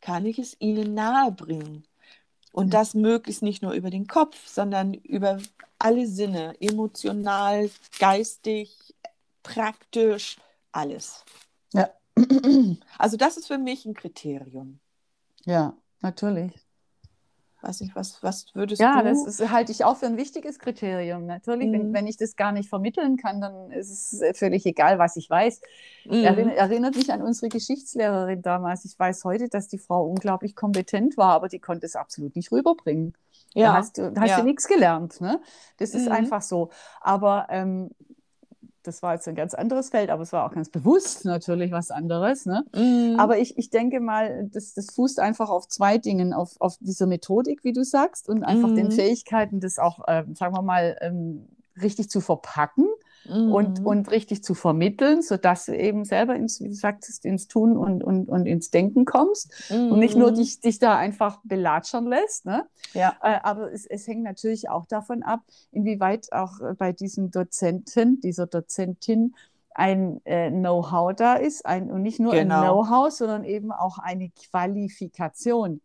kann ich es ihnen nahebringen. Und das möglichst nicht nur über den Kopf, sondern über alle Sinne, emotional, geistig, praktisch, alles. Ja. Also das ist für mich ein Kriterium. ja, natürlich. Weiß nicht, was, was würdest Ja, du? das ist, halte ich auch für ein wichtiges Kriterium. Natürlich, wenn, Mhm. wenn ich das gar nicht vermitteln kann, dann ist es äh, völlig egal, was ich weiß. Mhm. Erinner, erinnert mich an unsere Geschichtslehrerin damals. Ich weiß heute, dass die Frau unglaublich kompetent war, aber die konnte es absolut nicht rüberbringen. Da ja. hast du, da hast ja. du nichts gelernt. Ne? Das ist Mhm. einfach so. Aber ähm, das war jetzt ein ganz anderes Feld, aber es war auch ganz bewusst natürlich was anderes. Ne? Mhm. Aber ich, ich denke mal, das, das fußt einfach auf zwei Dingen, auf, auf dieser Methodik, wie du sagst, und einfach den Mhm. Fähigkeiten, das auch, ähm, sagen wir mal, ähm, richtig zu verpacken Mhm. und richtig zu vermitteln, sodass du eben selber ins, wie du sagtest, ins Tun und, und, und ins Denken kommst und nicht nur Mhm. dich, dich da einfach belatschern lässt. Ne? Ja. Äh, aber es, es hängt natürlich auch davon ab, inwieweit auch äh, bei diesem Dozenten, dieser Dozentin ein äh, Know-how da ist, ein, und nicht nur ein Genau. Know-how, sondern eben auch eine Qualifikation.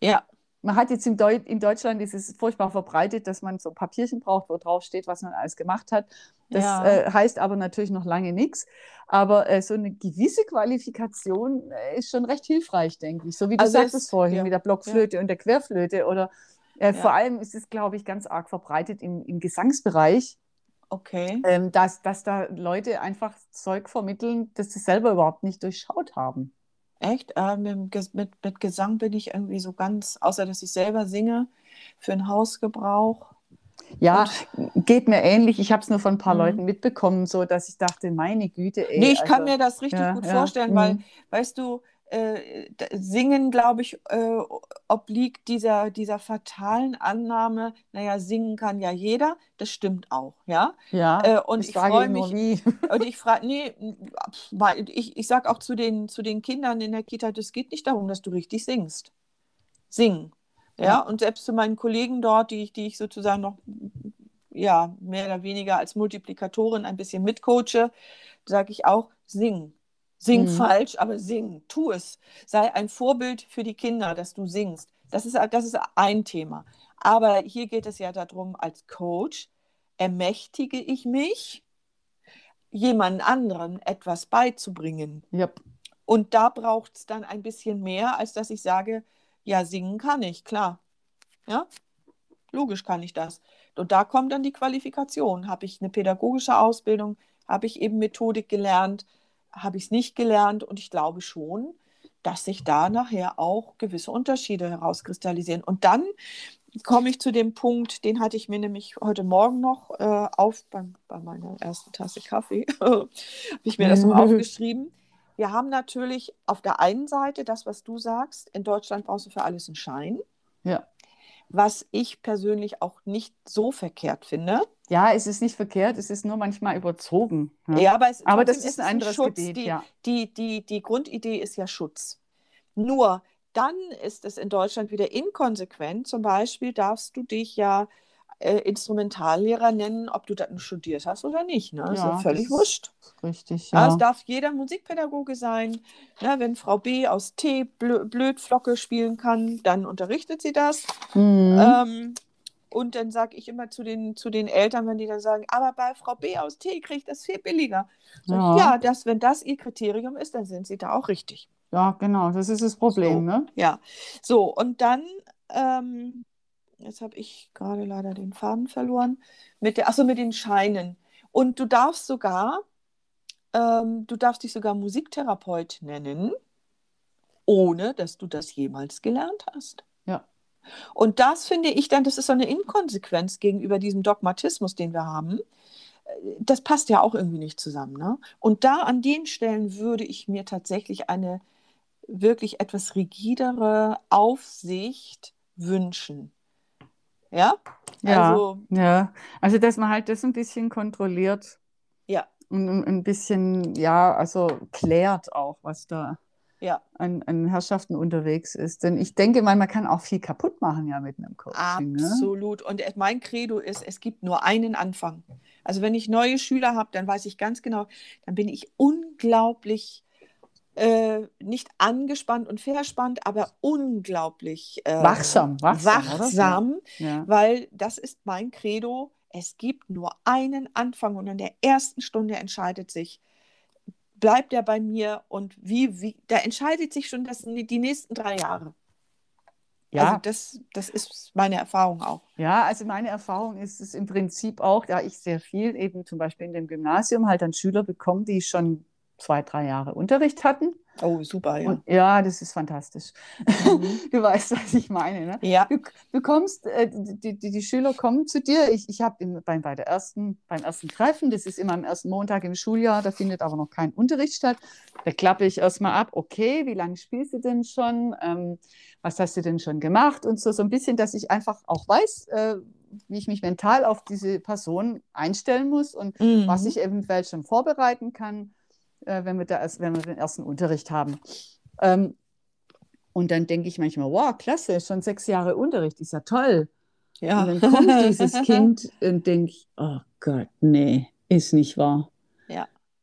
Ja. Man hat jetzt in, Deu in Deutschland dieses furchtbar verbreitet, dass man so ein Papierchen braucht, wo drauf steht, was man alles gemacht hat. Das Ja. äh, heißt aber natürlich noch lange nichts. Aber äh, so eine gewisse Qualifikation äh, ist schon recht hilfreich, denke ich. So wie du Also sagtest es- vorhin ja. mit der Blockflöte und der Querflöte. Oder äh, Ja. vor allem ist es, glaube ich, ganz arg verbreitet im, im Gesangsbereich, Okay. ähm, dass, dass da Leute einfach Zeug vermitteln, das sie selber überhaupt nicht durchschaut haben. Echt? Äh, mit, mit, mit Gesang bin ich irgendwie so ganz, außer dass ich selber singe, für einen Hausgebrauch. Ja, geht mir ähnlich. Ich habe es nur von ein paar Mhm. Leuten mitbekommen, so dass ich dachte, meine Güte, ey. Nee, ich kann also, mir das richtig ja, gut ja, vorstellen, weil, mhm. weißt du, äh, Singen, glaube ich, äh, obliegt dieser, dieser fatalen Annahme, naja, singen kann ja jeder. Das stimmt auch, ja. ja, Äh, und ich ich mich. <laughs> Und ich frage, nee, ich, ich sage auch zu den, zu den Kindern in der Kita, das geht nicht darum, dass du richtig singst. Singen. Ja, Ja. und selbst zu meinen Kollegen dort, die ich, die ich sozusagen noch ja, mehr oder weniger als Multiplikatorin ein bisschen mitcoache, sage ich auch, sing. Sing Mhm. falsch, aber sing. Tu es. Sei ein Vorbild für die Kinder, dass du singst. Das ist, das ist ein Thema. Aber hier geht es ja darum, als Coach ermächtige ich mich, jemand anderen etwas beizubringen. Ja, Und da braucht es dann ein bisschen mehr, als dass ich sage, ja, singen kann ich, klar. Ja, logisch kann ich das. Und da kommt dann die Qualifikation. Habe ich eine pädagogische Ausbildung? Habe ich eben Methodik gelernt? Habe ich es nicht gelernt? Und ich glaube schon, dass sich da nachher auch gewisse Unterschiede herauskristallisieren. Und dann komme ich zu dem Punkt, den hatte ich mir nämlich heute Morgen noch äh, auf, beim, bei meiner ersten Tasse Kaffee, <laughs> habe ich mir das noch aufgeschrieben. Wir haben natürlich auf der einen Seite das, was du sagst, in Deutschland brauchst du für alles einen Schein, ja. Was ich persönlich auch nicht so verkehrt finde. Ja, es ist nicht verkehrt, es ist nur manchmal überzogen. Ja, Ja, aber, es, Aber das ist ein es anderes Schutz. Gebiet, Die, ja. die, die, die Grundidee ist ja Schutz. Nur dann ist es in Deutschland wieder inkonsequent. Zum Beispiel darfst du dich ja äh, Instrumentallehrer nennen, ob du das studiert hast oder nicht. Ne? Ja, ist ja völlig wurscht. Richtig, Ja, ja. es darf jeder Musikpädagoge sein. Ne? Wenn Frau B aus T Blö Blödflocke spielen kann, dann unterrichtet sie das. Mhm. Ähm, und dann sage ich immer zu den, zu den Eltern, wenn die dann sagen, aber bei Frau B aus T kriege ich das viel billiger. Ja. ich, ja, das, wenn das ihr Kriterium ist, dann sind sie da auch richtig. ja, genau, das ist das Problem, So. ne? Ja, so und dann, ähm, jetzt habe ich gerade leider den Faden verloren, mit der, achso, mit den Scheinen. Und du darfst sogar, ähm, du darfst dich sogar Musiktherapeut nennen, ohne dass du das jemals gelernt hast. Ja. Und das finde ich dann, das ist so eine Inkonsequenz gegenüber diesem Dogmatismus, den wir haben. Äh, Das passt ja auch irgendwie nicht zusammen. Ne? Und da an den Stellen würde ich mir tatsächlich eine wirklich etwas rigidere Aufsicht wünschen. Ja? Ja. Also, Ja, also dass man halt das ein bisschen kontrolliert ja, und ein bisschen, ja, also klärt auch, was da ja, an, an Herrschaften unterwegs ist. Denn ich denke mal, man kann auch viel kaputt machen ja mit einem Coaching. Ne? absolut. Und mein Credo ist, es gibt nur einen Anfang. Also wenn ich neue Schüler habe, dann weiß ich ganz genau, dann bin ich unglaublich äh, nicht angespannt und verspannt, aber unglaublich äh, Wachsam, wachsam, wachsam Ja. weil das ist mein Credo. Es gibt nur einen Anfang und in der ersten Stunde entscheidet sich, bleibt er bei mir und wie, wie, da entscheidet sich schon das, die nächsten drei Jahre. Ja. Also das, das ist meine Erfahrung auch. Ja, also meine Erfahrung ist es im Prinzip auch, da ich sehr viel eben zum Beispiel in dem Gymnasium halt dann Schüler bekomme, die schon zwei, drei Jahre Unterricht hatten. Oh, super, ja. Und ja, das ist fantastisch. Mhm. <laughs> Du weißt, was ich meine, ne? Ja, Du, du kommst, äh, die, die, die Schüler kommen zu dir. Ich, ich habe bei, bei der ersten, beim ersten Treffen, das ist immer am ersten Montag im Schuljahr, da findet aber noch kein Unterricht statt. Da klappe ich erstmal ab, okay, wie lange spielst du denn schon? Ähm, was hast du denn schon gemacht? Und so, so ein bisschen, dass ich einfach auch weiß, äh, wie ich mich mental auf diese Person einstellen muss und Mhm. was ich eventuell schon vorbereiten kann, äh, wenn, wir da wenn wir den ersten Unterricht haben. Ähm, und dann denke ich manchmal, wow, klasse, schon sechs Jahre Unterricht, ist ja toll. ja. Und dann kommt dieses <laughs> Kind und denke ich, oh Gott, nee, ist nicht wahr.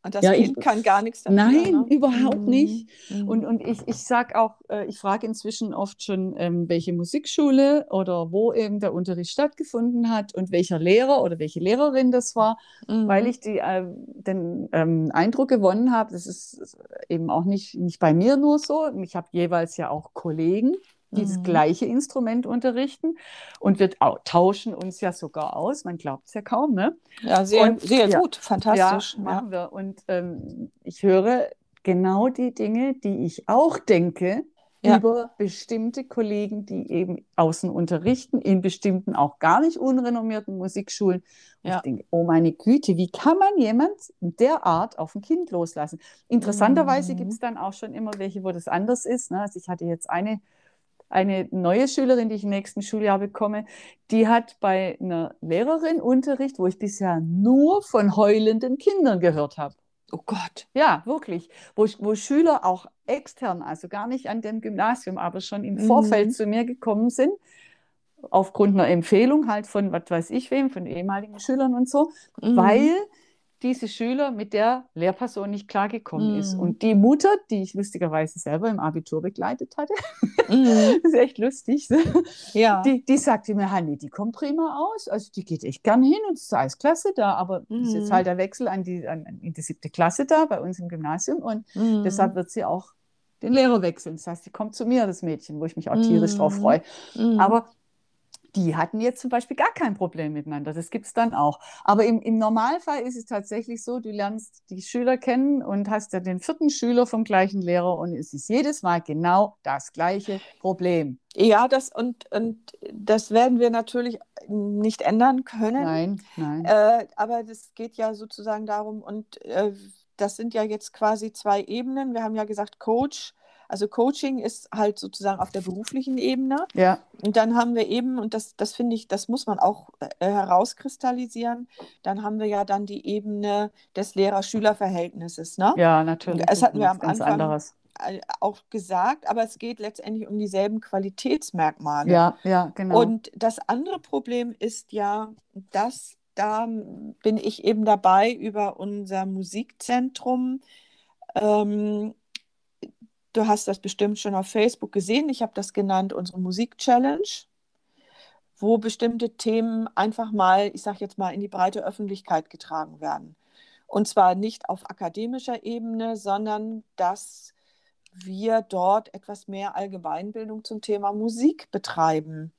Und das Ja, ich- Kind kann gar nichts dafür. Nein, ne? überhaupt Mhm. nicht. Mhm. Und, und ich, ich sage auch, äh, ich frage inzwischen oft schon, ähm, welche Musikschule oder wo eben der Unterricht stattgefunden hat und welcher Lehrer oder welche Lehrerin das war, Mhm. weil ich die, äh, den ähm, Eindruck gewonnen habe, das ist eben auch nicht, nicht bei mir nur so. Ich habe jeweils ja auch Kollegen, die das Mhm. gleiche Instrument unterrichten und wir au- tauschen uns ja sogar aus. Man glaubt es ja kaum, ne? Ja, sehr, Und- sehr ja. gut, fantastisch. Ja, machen wir. Und ähm, ich höre genau die Dinge, die ich auch denke Ja. über bestimmte Kollegen, die eben außen unterrichten, in bestimmten auch gar nicht unrenommierten Musikschulen. Und Ja. ich denke, oh meine Güte, wie kann man jemand derart auf ein Kind loslassen? Interessanterweise Mhm. gibt es dann auch schon immer welche, wo das anders ist. Ne? Also ich hatte jetzt eine eine neue Schülerin, die ich im nächsten Schuljahr bekomme, die hat bei einer Lehrerin Unterricht, wo ich bisher nur von heulenden Kindern gehört habe. Oh Gott. Ja, wirklich. Wo, wo Schüler auch extern, also gar nicht an dem Gymnasium, aber schon im Mhm. Vorfeld zu mir gekommen sind, aufgrund einer Empfehlung halt von, was weiß ich wem, von ehemaligen Schülern und so, Mhm. weil diese Schüler mit der Lehrperson nicht klargekommen ist. Mhm. Und die Mutter, die ich lustigerweise selber im Abitur begleitet hatte, Mhm. <laughs> ist echt lustig, Ja. die, die sagte mir, Hanni, die kommt prima aus, also die geht echt gern hin und ist alles klasse da, aber ist jetzt Mhm. halt der Wechsel an die, an, in die siebte Klasse da bei uns im Gymnasium und Mhm. deshalb wird sie auch den Lehrer wechseln. Das heißt, sie kommt zu mir, das Mädchen, wo ich mich auch tierisch drauf Mhm. freue. Mhm. Aber die hatten jetzt zum Beispiel gar kein Problem miteinander. Das gibt es dann auch. Aber im, im Normalfall ist es tatsächlich so, du lernst die Schüler kennen und hast ja den vierten Schüler vom gleichen Lehrer und es ist jedes Mal genau das gleiche Problem. Ja, das und, und das werden wir natürlich nicht ändern können. Nein, nein. Äh, aber das geht ja sozusagen darum, und äh, das sind ja jetzt quasi zwei Ebenen. Wir haben ja gesagt, Coach. Also Coaching ist halt sozusagen auf der beruflichen Ebene. ja, Und dann haben wir eben, und das, das finde ich, das muss man auch äh, herauskristallisieren, dann haben wir ja dann die Ebene des Lehrer-Schüler-Verhältnisses. Ne? ja, natürlich. Es hatten wir Das am Anfang- anderes. äh, auch gesagt, aber es geht letztendlich um dieselben Qualitätsmerkmale. Ja, ja, genau. Und das andere Problem ist ja, dass da bin ich eben dabei über unser Musikzentrum. Ähm, du hast das bestimmt schon auf Facebook gesehen. Ich habe das genannt, unsere Musik-Challenge, wo bestimmte Themen einfach mal, ich sage jetzt mal, in die breite Öffentlichkeit getragen werden. Und zwar nicht auf akademischer Ebene, sondern dass wir dort etwas mehr Allgemeinbildung zum Thema Musik betreiben.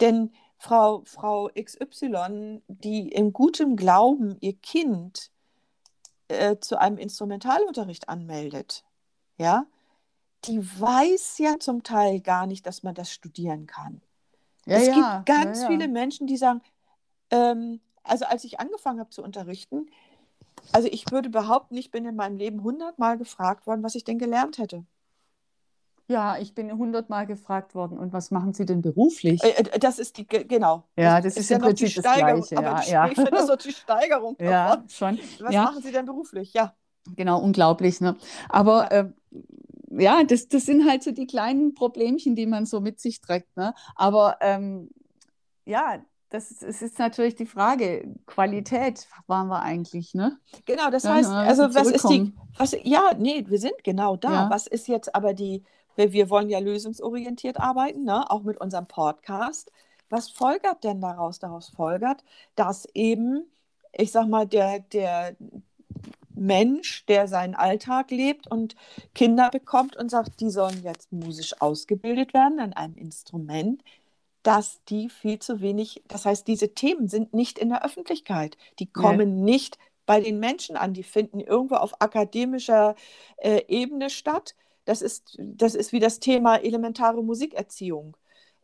Denn Frau, Frau XY, die in gutem Glauben ihr Kind äh, zu einem Instrumentalunterricht anmeldet, ja, die weiß ja zum Teil gar nicht, dass man das studieren kann. Ja, es ja, gibt ganz ja, viele Menschen, die sagen, ähm, also als ich angefangen habe zu unterrichten, also ich würde behaupten, ich bin in meinem Leben hundertmal gefragt worden, was ich denn gelernt hätte. Ja, ich bin hundertmal gefragt worden. Und was machen Sie denn beruflich? Äh, äh, das ist die, genau. Ja, das, das ist, ist, im ja Prinzip das Gleiche. Aber ja, die, ja. <laughs> ich finde das so die Steigerung. <laughs> Davon. Ja, schon. Was ja. machen Sie denn beruflich? Ja. Genau, unglaublich. Ne? Aber äh, ja das, das sind halt so die kleinen Problemchen, die man so mit sich trägt. Ne? Aber ähm, ja, das ist, ist natürlich die Frage. Qualität waren wir eigentlich, ne? Genau, das heißt, also was ist die, was, ja, nee, wir sind genau da. Ja. Was ist jetzt aber die, wir, wir wollen ja lösungsorientiert arbeiten, ne? auch mit unserem Podcast. Was folgert denn daraus? Daraus folgert, dass eben, ich sag mal, der, der Mensch, der seinen Alltag lebt und Kinder bekommt und sagt, die sollen jetzt musisch ausgebildet werden an einem Instrument, dass die viel zu wenig, das heißt, diese Themen sind nicht in der Öffentlichkeit, die kommen nee. nicht bei den Menschen an, die finden irgendwo auf akademischer äh, Ebene statt das ist, das ist wie das Thema elementare Musikerziehung.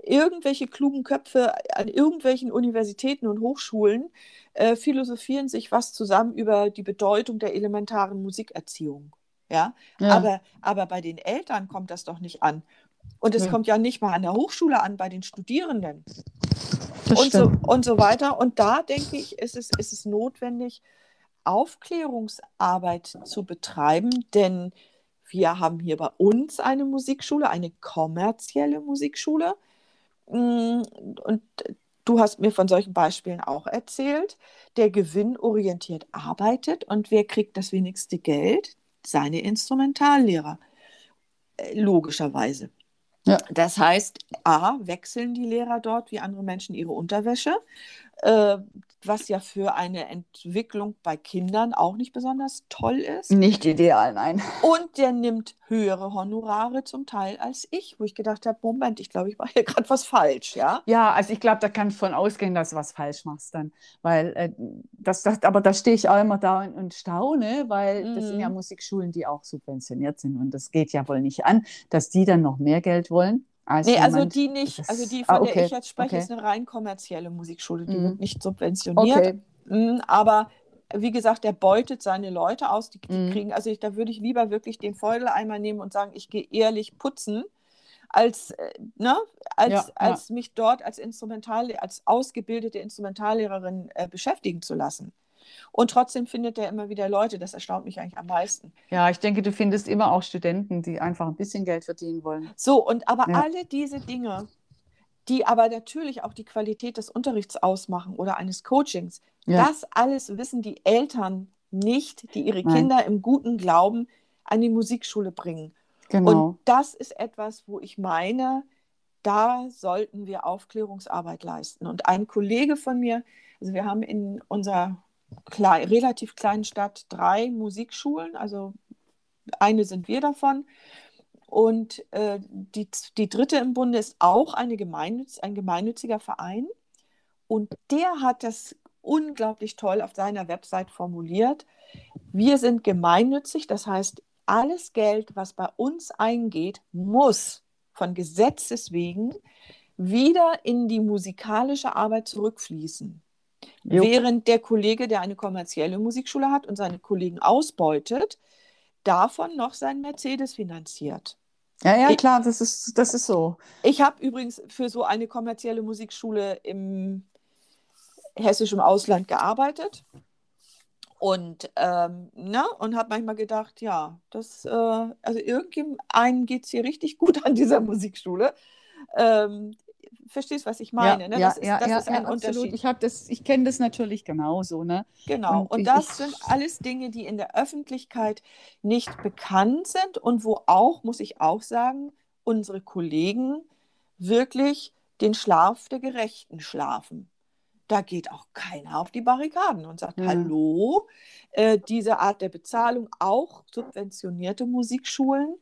Irgendwelche klugen Köpfe an irgendwelchen Universitäten und Hochschulen äh, philosophieren sich was zusammen über die Bedeutung der elementaren Musikerziehung. Ja? ja? Aber, aber bei den Eltern kommt das doch nicht an. Und es ja. kommt ja nicht mal an der Hochschule an, bei den Studierenden. und so, und so weiter. Und da denke ich, ist es, ist es notwendig, Aufklärungsarbeit zu betreiben, denn wir haben hier bei uns eine Musikschule, eine kommerzielle Musikschule. Mm, und du hast mir von solchen Beispielen auch erzählt, der gewinnorientiert arbeitet und wer kriegt das wenigste Geld? Seine Instrumentallehrer. Äh, logischerweise. Ja. Das heißt, A, wechseln die Lehrer dort wie andere Menschen ihre Unterwäsche. Äh, was ja für eine Entwicklung bei Kindern auch nicht besonders toll ist. Nicht ideal, nein. Und der nimmt höhere Honorare zum Teil als ich, wo ich gedacht habe, Moment, ich glaube, ich mache hier gerade was falsch, ja? Ja, also ich glaube, da kann ich von ausgehen, dass du was falsch machst dann, weil äh, das, das, aber da stehe ich auch immer da und, und staune, weil mm. das sind ja mhm. Musikschulen, die auch subventioniert sind und das geht ja wohl nicht an, dass die dann noch mehr Geld wollen. Also nee, also die nicht. Das, also die, von ah, okay, der ich jetzt spreche, okay. ist eine rein kommerzielle Musikschule. Die mm. wird nicht subventioniert. Okay. Mm, aber wie gesagt, der beutet seine Leute aus. Die, die mm. kriegen, also ich, da würde ich lieber wirklich den Feudeleimer nehmen und sagen, ich gehe ehrlich putzen, als, äh, ne, als, ja, als ja. mich dort als Instrumental, als ausgebildete Instrumentallehrerin äh, beschäftigen zu lassen. Und trotzdem findet er immer wieder Leute. Das erstaunt mich eigentlich am meisten. Ja, ich denke, du findest immer auch Studenten, die einfach ein bisschen Geld verdienen wollen. So, und aber ja. alle diese Dinge, die aber natürlich auch die Qualität des Unterrichts ausmachen oder eines Coachings, ja. das alles wissen die Eltern nicht, die ihre Nein. Kinder im guten Glauben an die Musikschule bringen. Genau. Und das ist etwas, wo ich meine, da sollten wir Aufklärungsarbeit leisten. Und ein Kollege von mir, also wir haben in unserer klein, relativ kleinen Stadt drei Musikschulen, also eine sind wir davon. Und äh, die, die dritte im Bunde ist auch eine Gemeinnütz, ein gemeinnütziger Verein. Und der hat das unglaublich toll auf seiner Website formuliert. Wir sind gemeinnützig, das heißt, alles Geld, was bei uns eingeht, muss von Gesetzes wegen wieder in die musikalische Arbeit zurückfließen. Jo. Während der Kollege, der eine kommerzielle Musikschule hat und seine Kollegen ausbeutet, davon noch sein Mercedes finanziert. Ja, ja, ich, klar, das ist, das ist so. Ich habe übrigens für so eine kommerzielle Musikschule im hessischen Ausland gearbeitet. Und, ähm, ne? und habe manchmal gedacht, ja, das, äh, also irgendeinem geht es hier richtig gut an dieser Musikschule. Ähm, verstehst, was ich meine? Ja, ne? ja, Das ist, ja, das ja, ist ein ja, absolut. Unterschied. Ich habe das, ich kenne das natürlich genauso, ne? Genau. Und Und ich- das ich- sind alles Dinge, die in der Öffentlichkeit nicht bekannt sind und wo auch, muss ich auch sagen, unsere Kollegen wirklich den Schlaf der Gerechten schlafen. Da geht auch keiner auf die Barrikaden und sagt, Ja. hallo, äh, diese Art der Bezahlung, auch subventionierte Musikschulen.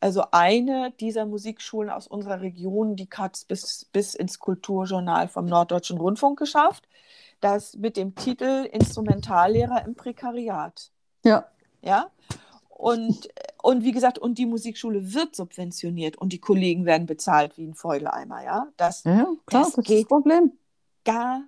Also eine dieser Musikschulen aus unserer Region, die hat es bis, bis ins Kulturjournal vom Norddeutschen Rundfunk geschafft, das mit dem Titel Instrumentallehrer im Prekariat. Ja, Ja? Und, und wie gesagt, und die Musikschule wird subventioniert und die Kollegen werden bezahlt wie ein Fäuleimer, ja. Das ja, klar, Das das, ist geht das Problem. gar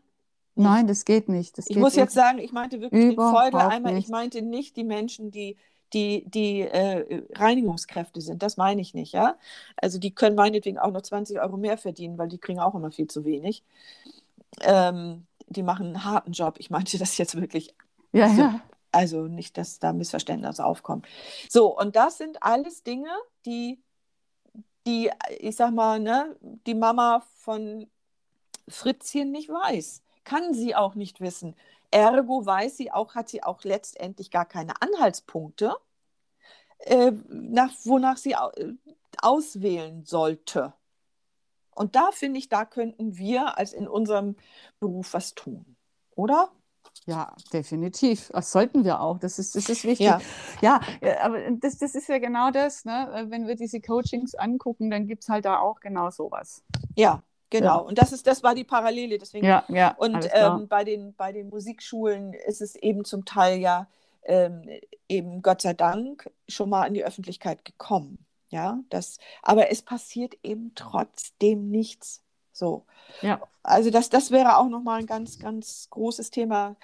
Nein, das geht nicht. Das Ich geht muss jetzt sagen, ich meinte wirklich den Fäuleimer, ich meinte nicht die Menschen, die, die, die äh, Reinigungskräfte sind. Das meine ich nicht, ja. Also die können meinetwegen auch noch 20 Euro mehr verdienen, weil die kriegen auch immer viel zu wenig. Ähm, die machen einen harten Job. Ich meinte das jetzt wirklich Ja, so. ja. Also nicht, dass da Missverständnisse aufkommen. So, und das sind alles Dinge, die, die, ich sag mal, ne, die Mama von Fritzchen nicht weiß. Kann sie auch nicht wissen. Ergo weiß sie auch, hat sie auch letztendlich gar keine Anhaltspunkte, äh, nach, wonach sie äh, auswählen sollte. Und da finde ich, da könnten wir als in unserem Beruf was tun, oder? Ja, definitiv. Das sollten wir auch. Das ist, das ist wichtig. Ja. Ja, ja, aber das, das ist ja genau das. Ne? Wenn wir diese Coachings angucken, dann gibt es halt da auch genau sowas. Ja, genau. Ja. Und das ist, das war die Parallele. Deswegen Ja, ja. Und ähm, bei, den, bei den Musikschulen ist es eben zum Teil ja ähm, eben Gott sei Dank schon mal in die Öffentlichkeit gekommen. Ja, das, aber es passiert eben trotzdem nichts. So. ja. Also das, das wäre auch nochmal ein ganz, ganz großes Thema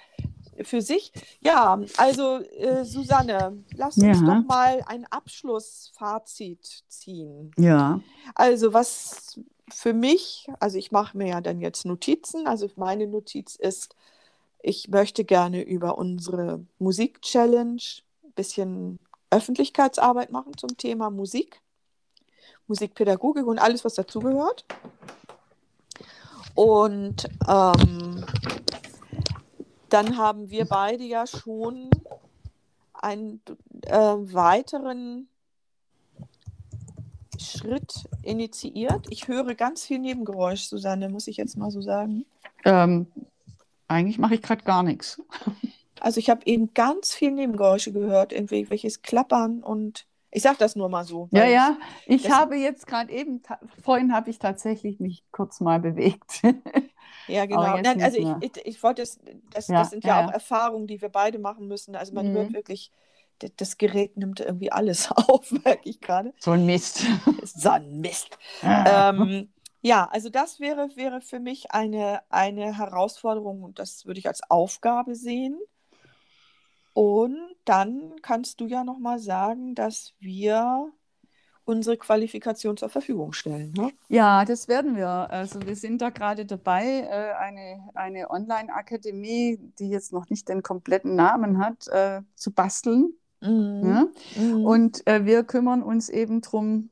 für sich. Ja, also äh, Susanne, lass uns Ja. doch mal ein Abschlussfazit ziehen. Ja. Also was für mich, also ich mache mir ja dann jetzt Notizen. Also meine Notiz ist, ich möchte gerne über unsere Musik-Challenge ein bisschen Öffentlichkeitsarbeit machen zum Thema Musik, Musikpädagogik und alles, was dazugehört. Und ähm, dann haben wir beide ja schon einen äh, weiteren Schritt initiiert. Ich höre ganz viel Nebengeräusch, Susanne, muss ich jetzt mal so sagen. Ähm, eigentlich mache ich gerade gar nichts. Also ich habe eben ganz viel Nebengeräusche gehört, irgendwie welches Klappern und ich sage das nur mal so. Ja, ja. Ich das- habe jetzt gerade eben, vorhin habe ich tatsächlich mich kurz mal bewegt. <laughs> Ja, genau. Nein, also ich, ich, ich wollte es, das, Ja, das sind ja, ja, auch ja. Erfahrungen, die wir beide machen müssen. Also man Mhm. hört wirklich, das Gerät nimmt irgendwie alles <laughs> auf, merke ich gerade. so ein Mist. So ein Mist. ähm, ja, also das wäre, wäre für mich eine, eine Herausforderung und das würde ich als Aufgabe sehen. Und dann kannst du ja nochmal sagen, dass wir unsere Qualifikation zur Verfügung stellen. Ne? Ja, das werden wir. Also wir sind da gerade dabei, äh, eine, eine Online-Akademie, die jetzt noch nicht den kompletten Namen hat, äh, zu basteln. Ja? Mhm. Und äh, wir kümmern uns eben darum,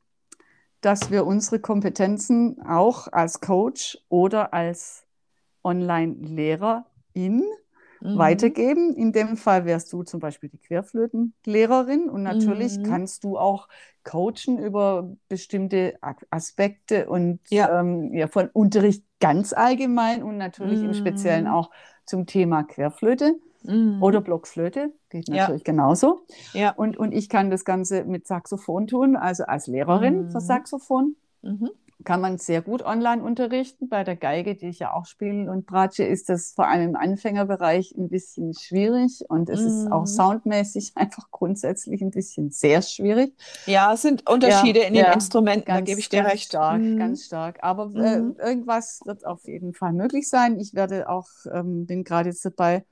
dass wir unsere Kompetenzen auch als Coach oder als Online-Lehrerin Mhm. weitergeben. In dem Fall wärst du zum Beispiel die Querflötenlehrerin und natürlich Mhm. kannst du auch coachen über bestimmte Aspekte und Ja. ähm, ja, von Unterricht ganz allgemein und natürlich im Speziellen Mhm. auch zum Thema Querflöte Mhm. oder Blockflöte, geht Ja. natürlich genauso. ja. Und, und ich kann das Ganze mit Saxophon tun, also als Lehrerin für Mhm. Saxophon Mhm. kann man sehr gut online unterrichten. Bei der Geige, die ich ja auch spiele und bratsche, ist das vor allem im Anfängerbereich ein bisschen schwierig und es ist auch Mhm. soundmäßig <laughs> einfach grundsätzlich ein bisschen sehr schwierig. Ja, es sind Unterschiede Ja, in den ja. Instrumenten, da Ganz, gebe ich dir ganz recht. stark, Mhm. ganz stark. Aber Mhm. äh, irgendwas wird auf jeden Fall möglich sein. Ich werde auch, ähm, bin gerade jetzt dabei,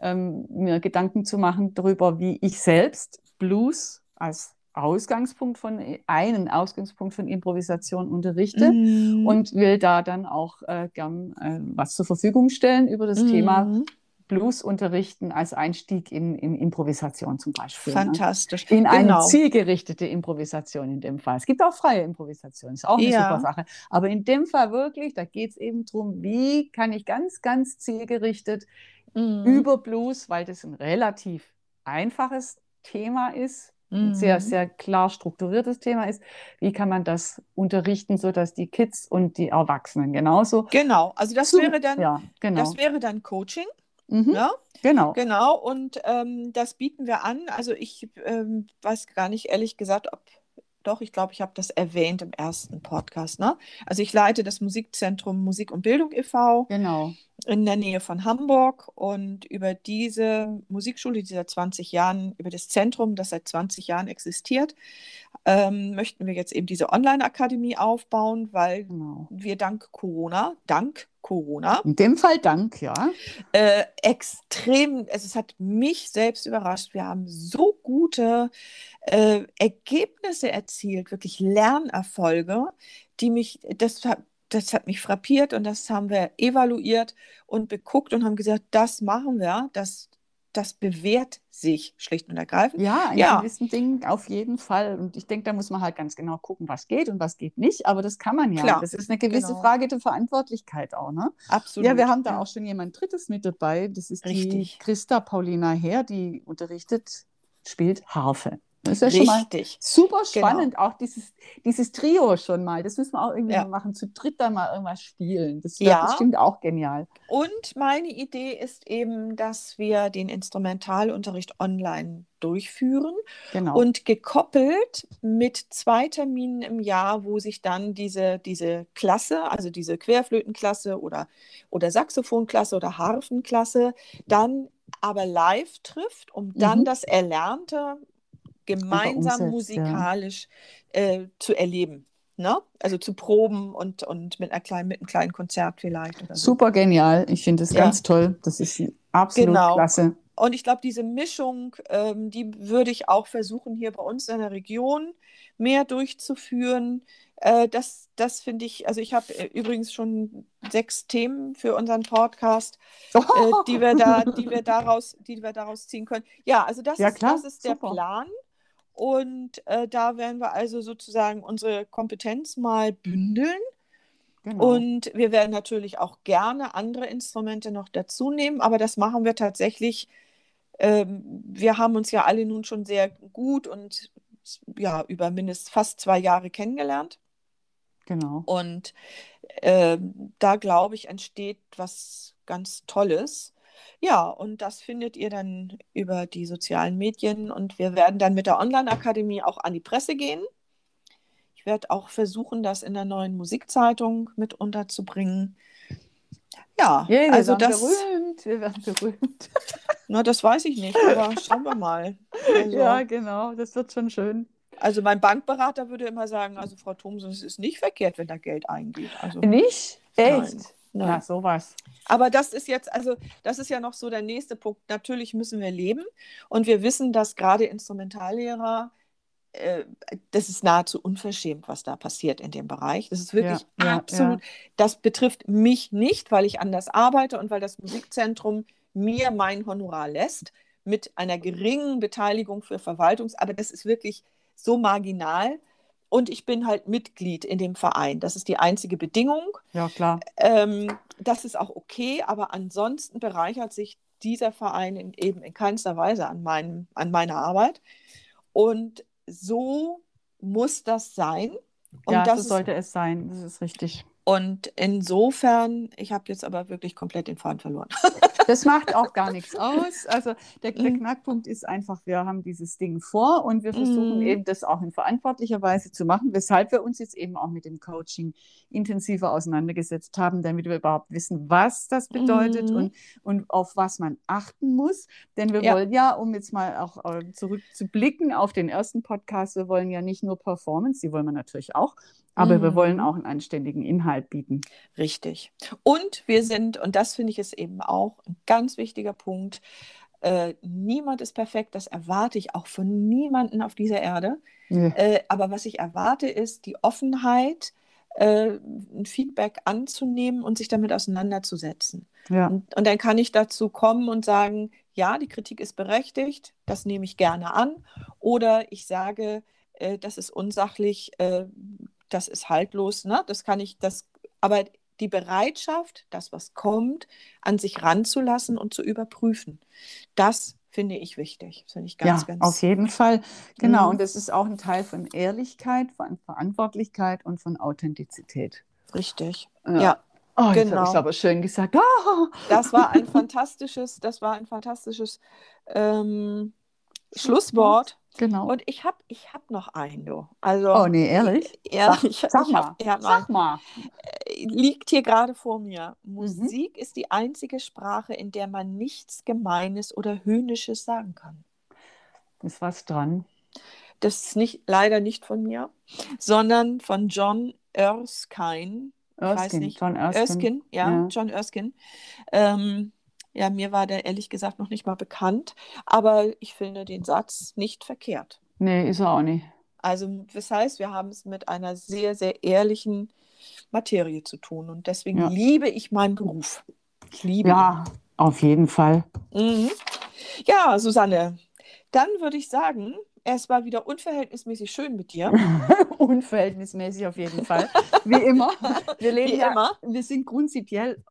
ähm, mir Gedanken zu machen darüber, wie ich selbst Blues als Ausgangspunkt von einen Ausgangspunkt von Improvisation unterrichte Mhm. und will da dann auch äh, gern äh, was zur Verfügung stellen über das Thema Mhm. Blues unterrichten als Einstieg in, in Improvisation zum Beispiel. Fantastisch. Ne? In eine Genau. zielgerichtete Improvisation in dem Fall. Es gibt auch freie Improvisation, ist auch eine Ja. super Sache. Aber in dem Fall wirklich, da geht es eben darum, wie kann ich ganz, ganz zielgerichtet Mhm. über Blues, weil das ein relativ einfaches Thema ist, ein sehr, Mhm. sehr klar strukturiertes Thema ist, wie kann man das unterrichten, sodass die Kids und die Erwachsenen genauso Genau, also das zu- wäre dann, ja, genau. das wäre dann Coaching, mhm, ja? genau. Genau, und ähm, das bieten wir an. Also ich ähm, weiß gar nicht ehrlich gesagt, ob doch, ich glaube, ich habe das erwähnt im ersten Podcast. Ne? Also ich leite das Musikzentrum Musik und Bildung e.V. Genau. In der Nähe von Hamburg und über diese Musikschule, die seit 20 Jahren, über das Zentrum, das seit 20 Jahren existiert, ähm, möchten wir jetzt eben diese Online-Akademie aufbauen, weil genau. wir dank Corona, dank Corona, In dem Fall Dank, ja. äh, extrem, also es hat mich selbst überrascht. Wir haben so gute äh, Ergebnisse erzielt, wirklich Lernerfolge, die mich, das hat, das hat mich frappiert und das haben wir evaluiert und beguckt und haben gesagt, das machen wir, das, das bewährt sich schlicht und ergreifend. Ja, in Ja. gewissen Dingen auf jeden Fall. Und ich denke, da muss man halt ganz genau gucken, was geht und was geht nicht. Aber das kann man ja. Klar, das ist eine gewisse genau. Frage der Verantwortlichkeit auch, ne? Absolut. Ja, wir haben da ja. auch schon jemand Drittes mit dabei. Das ist die Richtig. Christa Paulina Herr, die unterrichtet, spielt Harfe. Das ist ja schon mal Richtig. super Genau. spannend. Auch dieses, dieses Trio schon mal. Das müssen wir auch irgendwie Ja. mal machen. Zu dritt dann mal irgendwas spielen. Das wäre Ja. bestimmt auch genial. Und meine Idee ist eben, dass wir den Instrumentalunterricht online durchführen Genau. und gekoppelt mit zwei Terminen im Jahr, wo sich dann diese, diese Klasse, also diese Querflötenklasse oder, oder Saxophonklasse oder Harfenklasse, dann aber live trifft, um dann Mhm. das Erlernte gemeinsam umsetzt, ja. musikalisch äh, zu erleben. Ne? Also zu proben und, und mit, einer kleinen, mit einem kleinen Konzert vielleicht. So. Super genial. Ich finde es Ja. ganz toll. Das ist absolut Genau. klasse. Und ich glaube, diese Mischung, ähm, die würde ich auch versuchen, hier bei uns in der Region mehr durchzuführen. Äh, das das finde ich, also ich habe äh, übrigens schon sechs Themen für unseren Podcast, äh, die, wir da, die, wir daraus, die wir daraus ziehen können. Ja, also das, Ja, ist, das ist der super. Plan. Und äh, da werden wir also sozusagen unsere Kompetenz mal bündeln. Genau. Und wir werden natürlich auch gerne andere Instrumente noch dazu nehmen, aber das machen wir tatsächlich. Ähm, wir haben uns ja alle nun schon sehr gut und ja, über mindestens fast zwei Jahre kennengelernt. genau. Und ähm, da, glaube ich, entsteht was ganz Tolles. Ja, und das findet ihr dann über die sozialen Medien und wir werden dann mit der Online-Akademie auch an die Presse gehen. Ich werde auch versuchen, das in der neuen Musikzeitung mit unterzubringen. Ja, Ja, wir also werden das, berühmt. Wir werden berühmt. <laughs> na, das weiß ich nicht, aber schauen wir mal. <laughs> Also, Ja, genau. Das wird schon schön. also mein Bankberater würde immer sagen, also Frau Thomsen, es ist nicht verkehrt, wenn da Geld eingeht. Also, Nicht? Echt? Nein, Na, nein. sowas. Aber das ist jetzt, also das ist ja noch so der nächste Punkt. Natürlich müssen wir leben und wir wissen, dass gerade Instrumentallehrer, äh, das ist nahezu unverschämt, was da passiert in dem Bereich. Das ist wirklich Ja, ja, absolut, das betrifft mich nicht, weil ich anders arbeite und weil das Musikzentrum mir mein Honorar lässt mit einer geringen Beteiligung für Verwaltungs, aber das ist wirklich so marginal. Und ich bin halt Mitglied in dem Verein. Das ist die einzige Bedingung. Ja, klar. Ähm, das ist auch okay, aber ansonsten bereichert sich dieser Verein in, eben in keinster Weise an, meinem, an meiner Arbeit. Und so muss das sein. Und, ja, das so ist, sollte es sein. Das ist richtig. und insofern, ich habe jetzt aber wirklich komplett den Faden verloren. <laughs> Das macht auch gar nichts aus. <laughs> Also der, der Mhm. Knackpunkt ist einfach, wir haben dieses Ding vor und wir versuchen Mhm. eben das auch in verantwortlicher Weise zu machen, weshalb wir uns jetzt eben auch mit dem Coaching intensiver auseinandergesetzt haben, damit wir überhaupt wissen, was das bedeutet Mhm. und, und auf was man achten muss. Denn wir Ja. wollen ja, um jetzt mal auch äh, zurückzublicken auf den ersten Podcast, wir wollen ja nicht nur Performance, die wollen wir natürlich auch, aber wir Mhm. wollen auch einen anständigen Inhalt bieten. Richtig. Und wir sind, und das finde ich ist eben auch ein ganz wichtiger Punkt, äh, niemand ist perfekt, das erwarte ich auch von niemandem auf dieser Erde. Ja. Äh, aber was ich erwarte, ist die Offenheit, äh, ein Feedback anzunehmen und sich damit auseinanderzusetzen. Ja. Und, und dann kann ich dazu kommen und sagen, ja, die Kritik ist berechtigt, das nehme ich gerne an. Oder ich sage, äh, das ist unsachlich, äh, das ist haltlos, ne? Das kann ich, das, aber die Bereitschaft, das, was kommt, an sich ranzulassen und zu überprüfen, das finde ich wichtig. Das finde ich ganz, ja, ganz. auf jeden Fall. Genau. Mhm. Und das ist auch ein Teil von Ehrlichkeit, von Verantwortlichkeit und von Authentizität. Richtig. Ja. Ja. Oh, Genau. habe ich aber schön gesagt. Oh. Das war ein fantastisches, das war ein fantastisches ähm, Schlusswort. Genau. Und ich habe ich hab noch einen, du. Also, oh, nee, ehrlich? ja, Sag- Sag mal. hab, ja, Sag mal. Liegt hier gerade vor mir. Mhm. Musik ist die einzige Sprache, in der man nichts Gemeines oder Höhnisches sagen kann. Ist was dran. Das ist nicht, leider nicht von mir, sondern von John Erskine. weiß Erskine, nicht. John Erskine. Erskine, ja, Ja. John Erskine. Ähm, ja, mir war der ehrlich gesagt noch nicht mal bekannt, aber ich finde den Satz nicht verkehrt. Nee, ist er auch nicht. Also, das heißt, wir haben es mit einer sehr, sehr ehrlichen Materie zu tun und deswegen Ja. liebe ich meinen Beruf. Ich liebe Ja, auf jeden Fall. ihn. Mhm. Ja, Susanne, dann würde ich sagen, es war wieder unverhältnismäßig schön mit dir. <laughs> Unverhältnismäßig auf jeden Fall. Wie immer. Wir leben Wie ja, immer. wir sind prinzipiell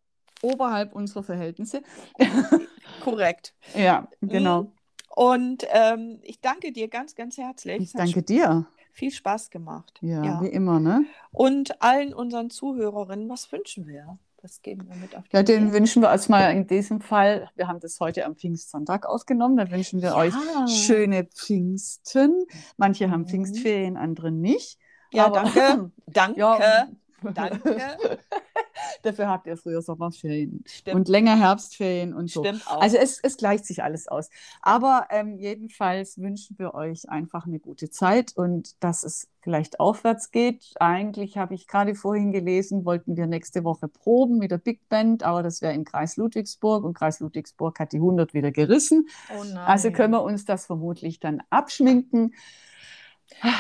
oberhalb unserer Verhältnisse. <laughs> Korrekt. Ja, genau. Mhm. Und ähm, ich danke dir ganz, ganz herzlich. Ich danke dir. Viel Spaß gemacht. Ja, Ja. wie immer, ne? Und allen unseren Zuhörerinnen, was wünschen wir? Das geben wir mit auf die Ja, den Idee. wünschen wir erstmal in diesem Fall, wir haben das heute am Pfingstsonntag aufgenommen, dann wünschen wir Ja. euch schöne Pfingsten. Manche haben Mhm. Pfingstferien, andere nicht. Ja, aber- danke. <laughs> Danke. Ja, Danke. <laughs> Dafür habt ihr früher Sommerferien Stimmt. und länger Herbstferien und so. Stimmt auch. Also es, es gleicht sich alles aus. Aber ähm, jedenfalls wünschen wir euch einfach eine gute Zeit und dass es vielleicht aufwärts geht. Eigentlich habe ich gerade vorhin gelesen, wollten wir nächste Woche proben mit der Big Band, aber das wäre im Kreis Ludwigsburg und Kreis Ludwigsburg hat die 100 wieder gerissen. oh nein. Also können wir uns das vermutlich dann abschminken.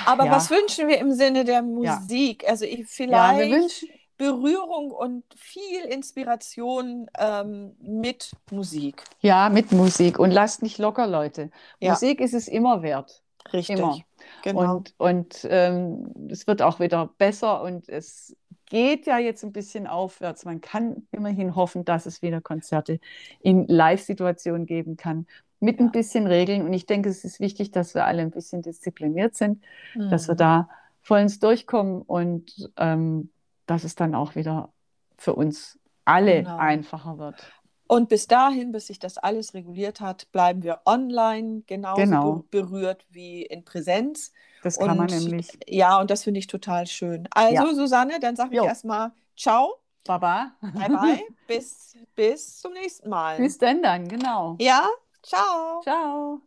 Aber ja. was wünschen wir im Sinne der Musik? Also ich, Ja, vielleicht wünschen, Berührung und viel Inspiration ähm, mit Musik. ja, mit Musik und lasst nicht locker, Leute. Ja. Musik ist es immer wert. Richtig. Immer. Genau. Und, und ähm, es wird auch wieder besser und es geht ja jetzt ein bisschen aufwärts. Man kann immerhin hoffen, dass es wieder Konzerte in Live-Situationen geben kann, mit ein bisschen Regeln. Und ich denke, es ist wichtig, dass wir alle ein bisschen diszipliniert sind, dass wir Mhm. da vollends durchkommen und ähm, dass es dann auch wieder für uns alle Genau. einfacher wird. Und bis dahin, bis sich das alles reguliert hat, bleiben wir online genauso Genau. be berührt wie in Präsenz. Das kann man Und nämlich. Ja, und das finde ich total schön. Also, Ja. Susanne, dann sage ich erstmal Ciao, Baba. bye bye, <laughs> bis, bis zum nächsten Mal. Bis denn dann, genau. Ja, ciao. Ciao.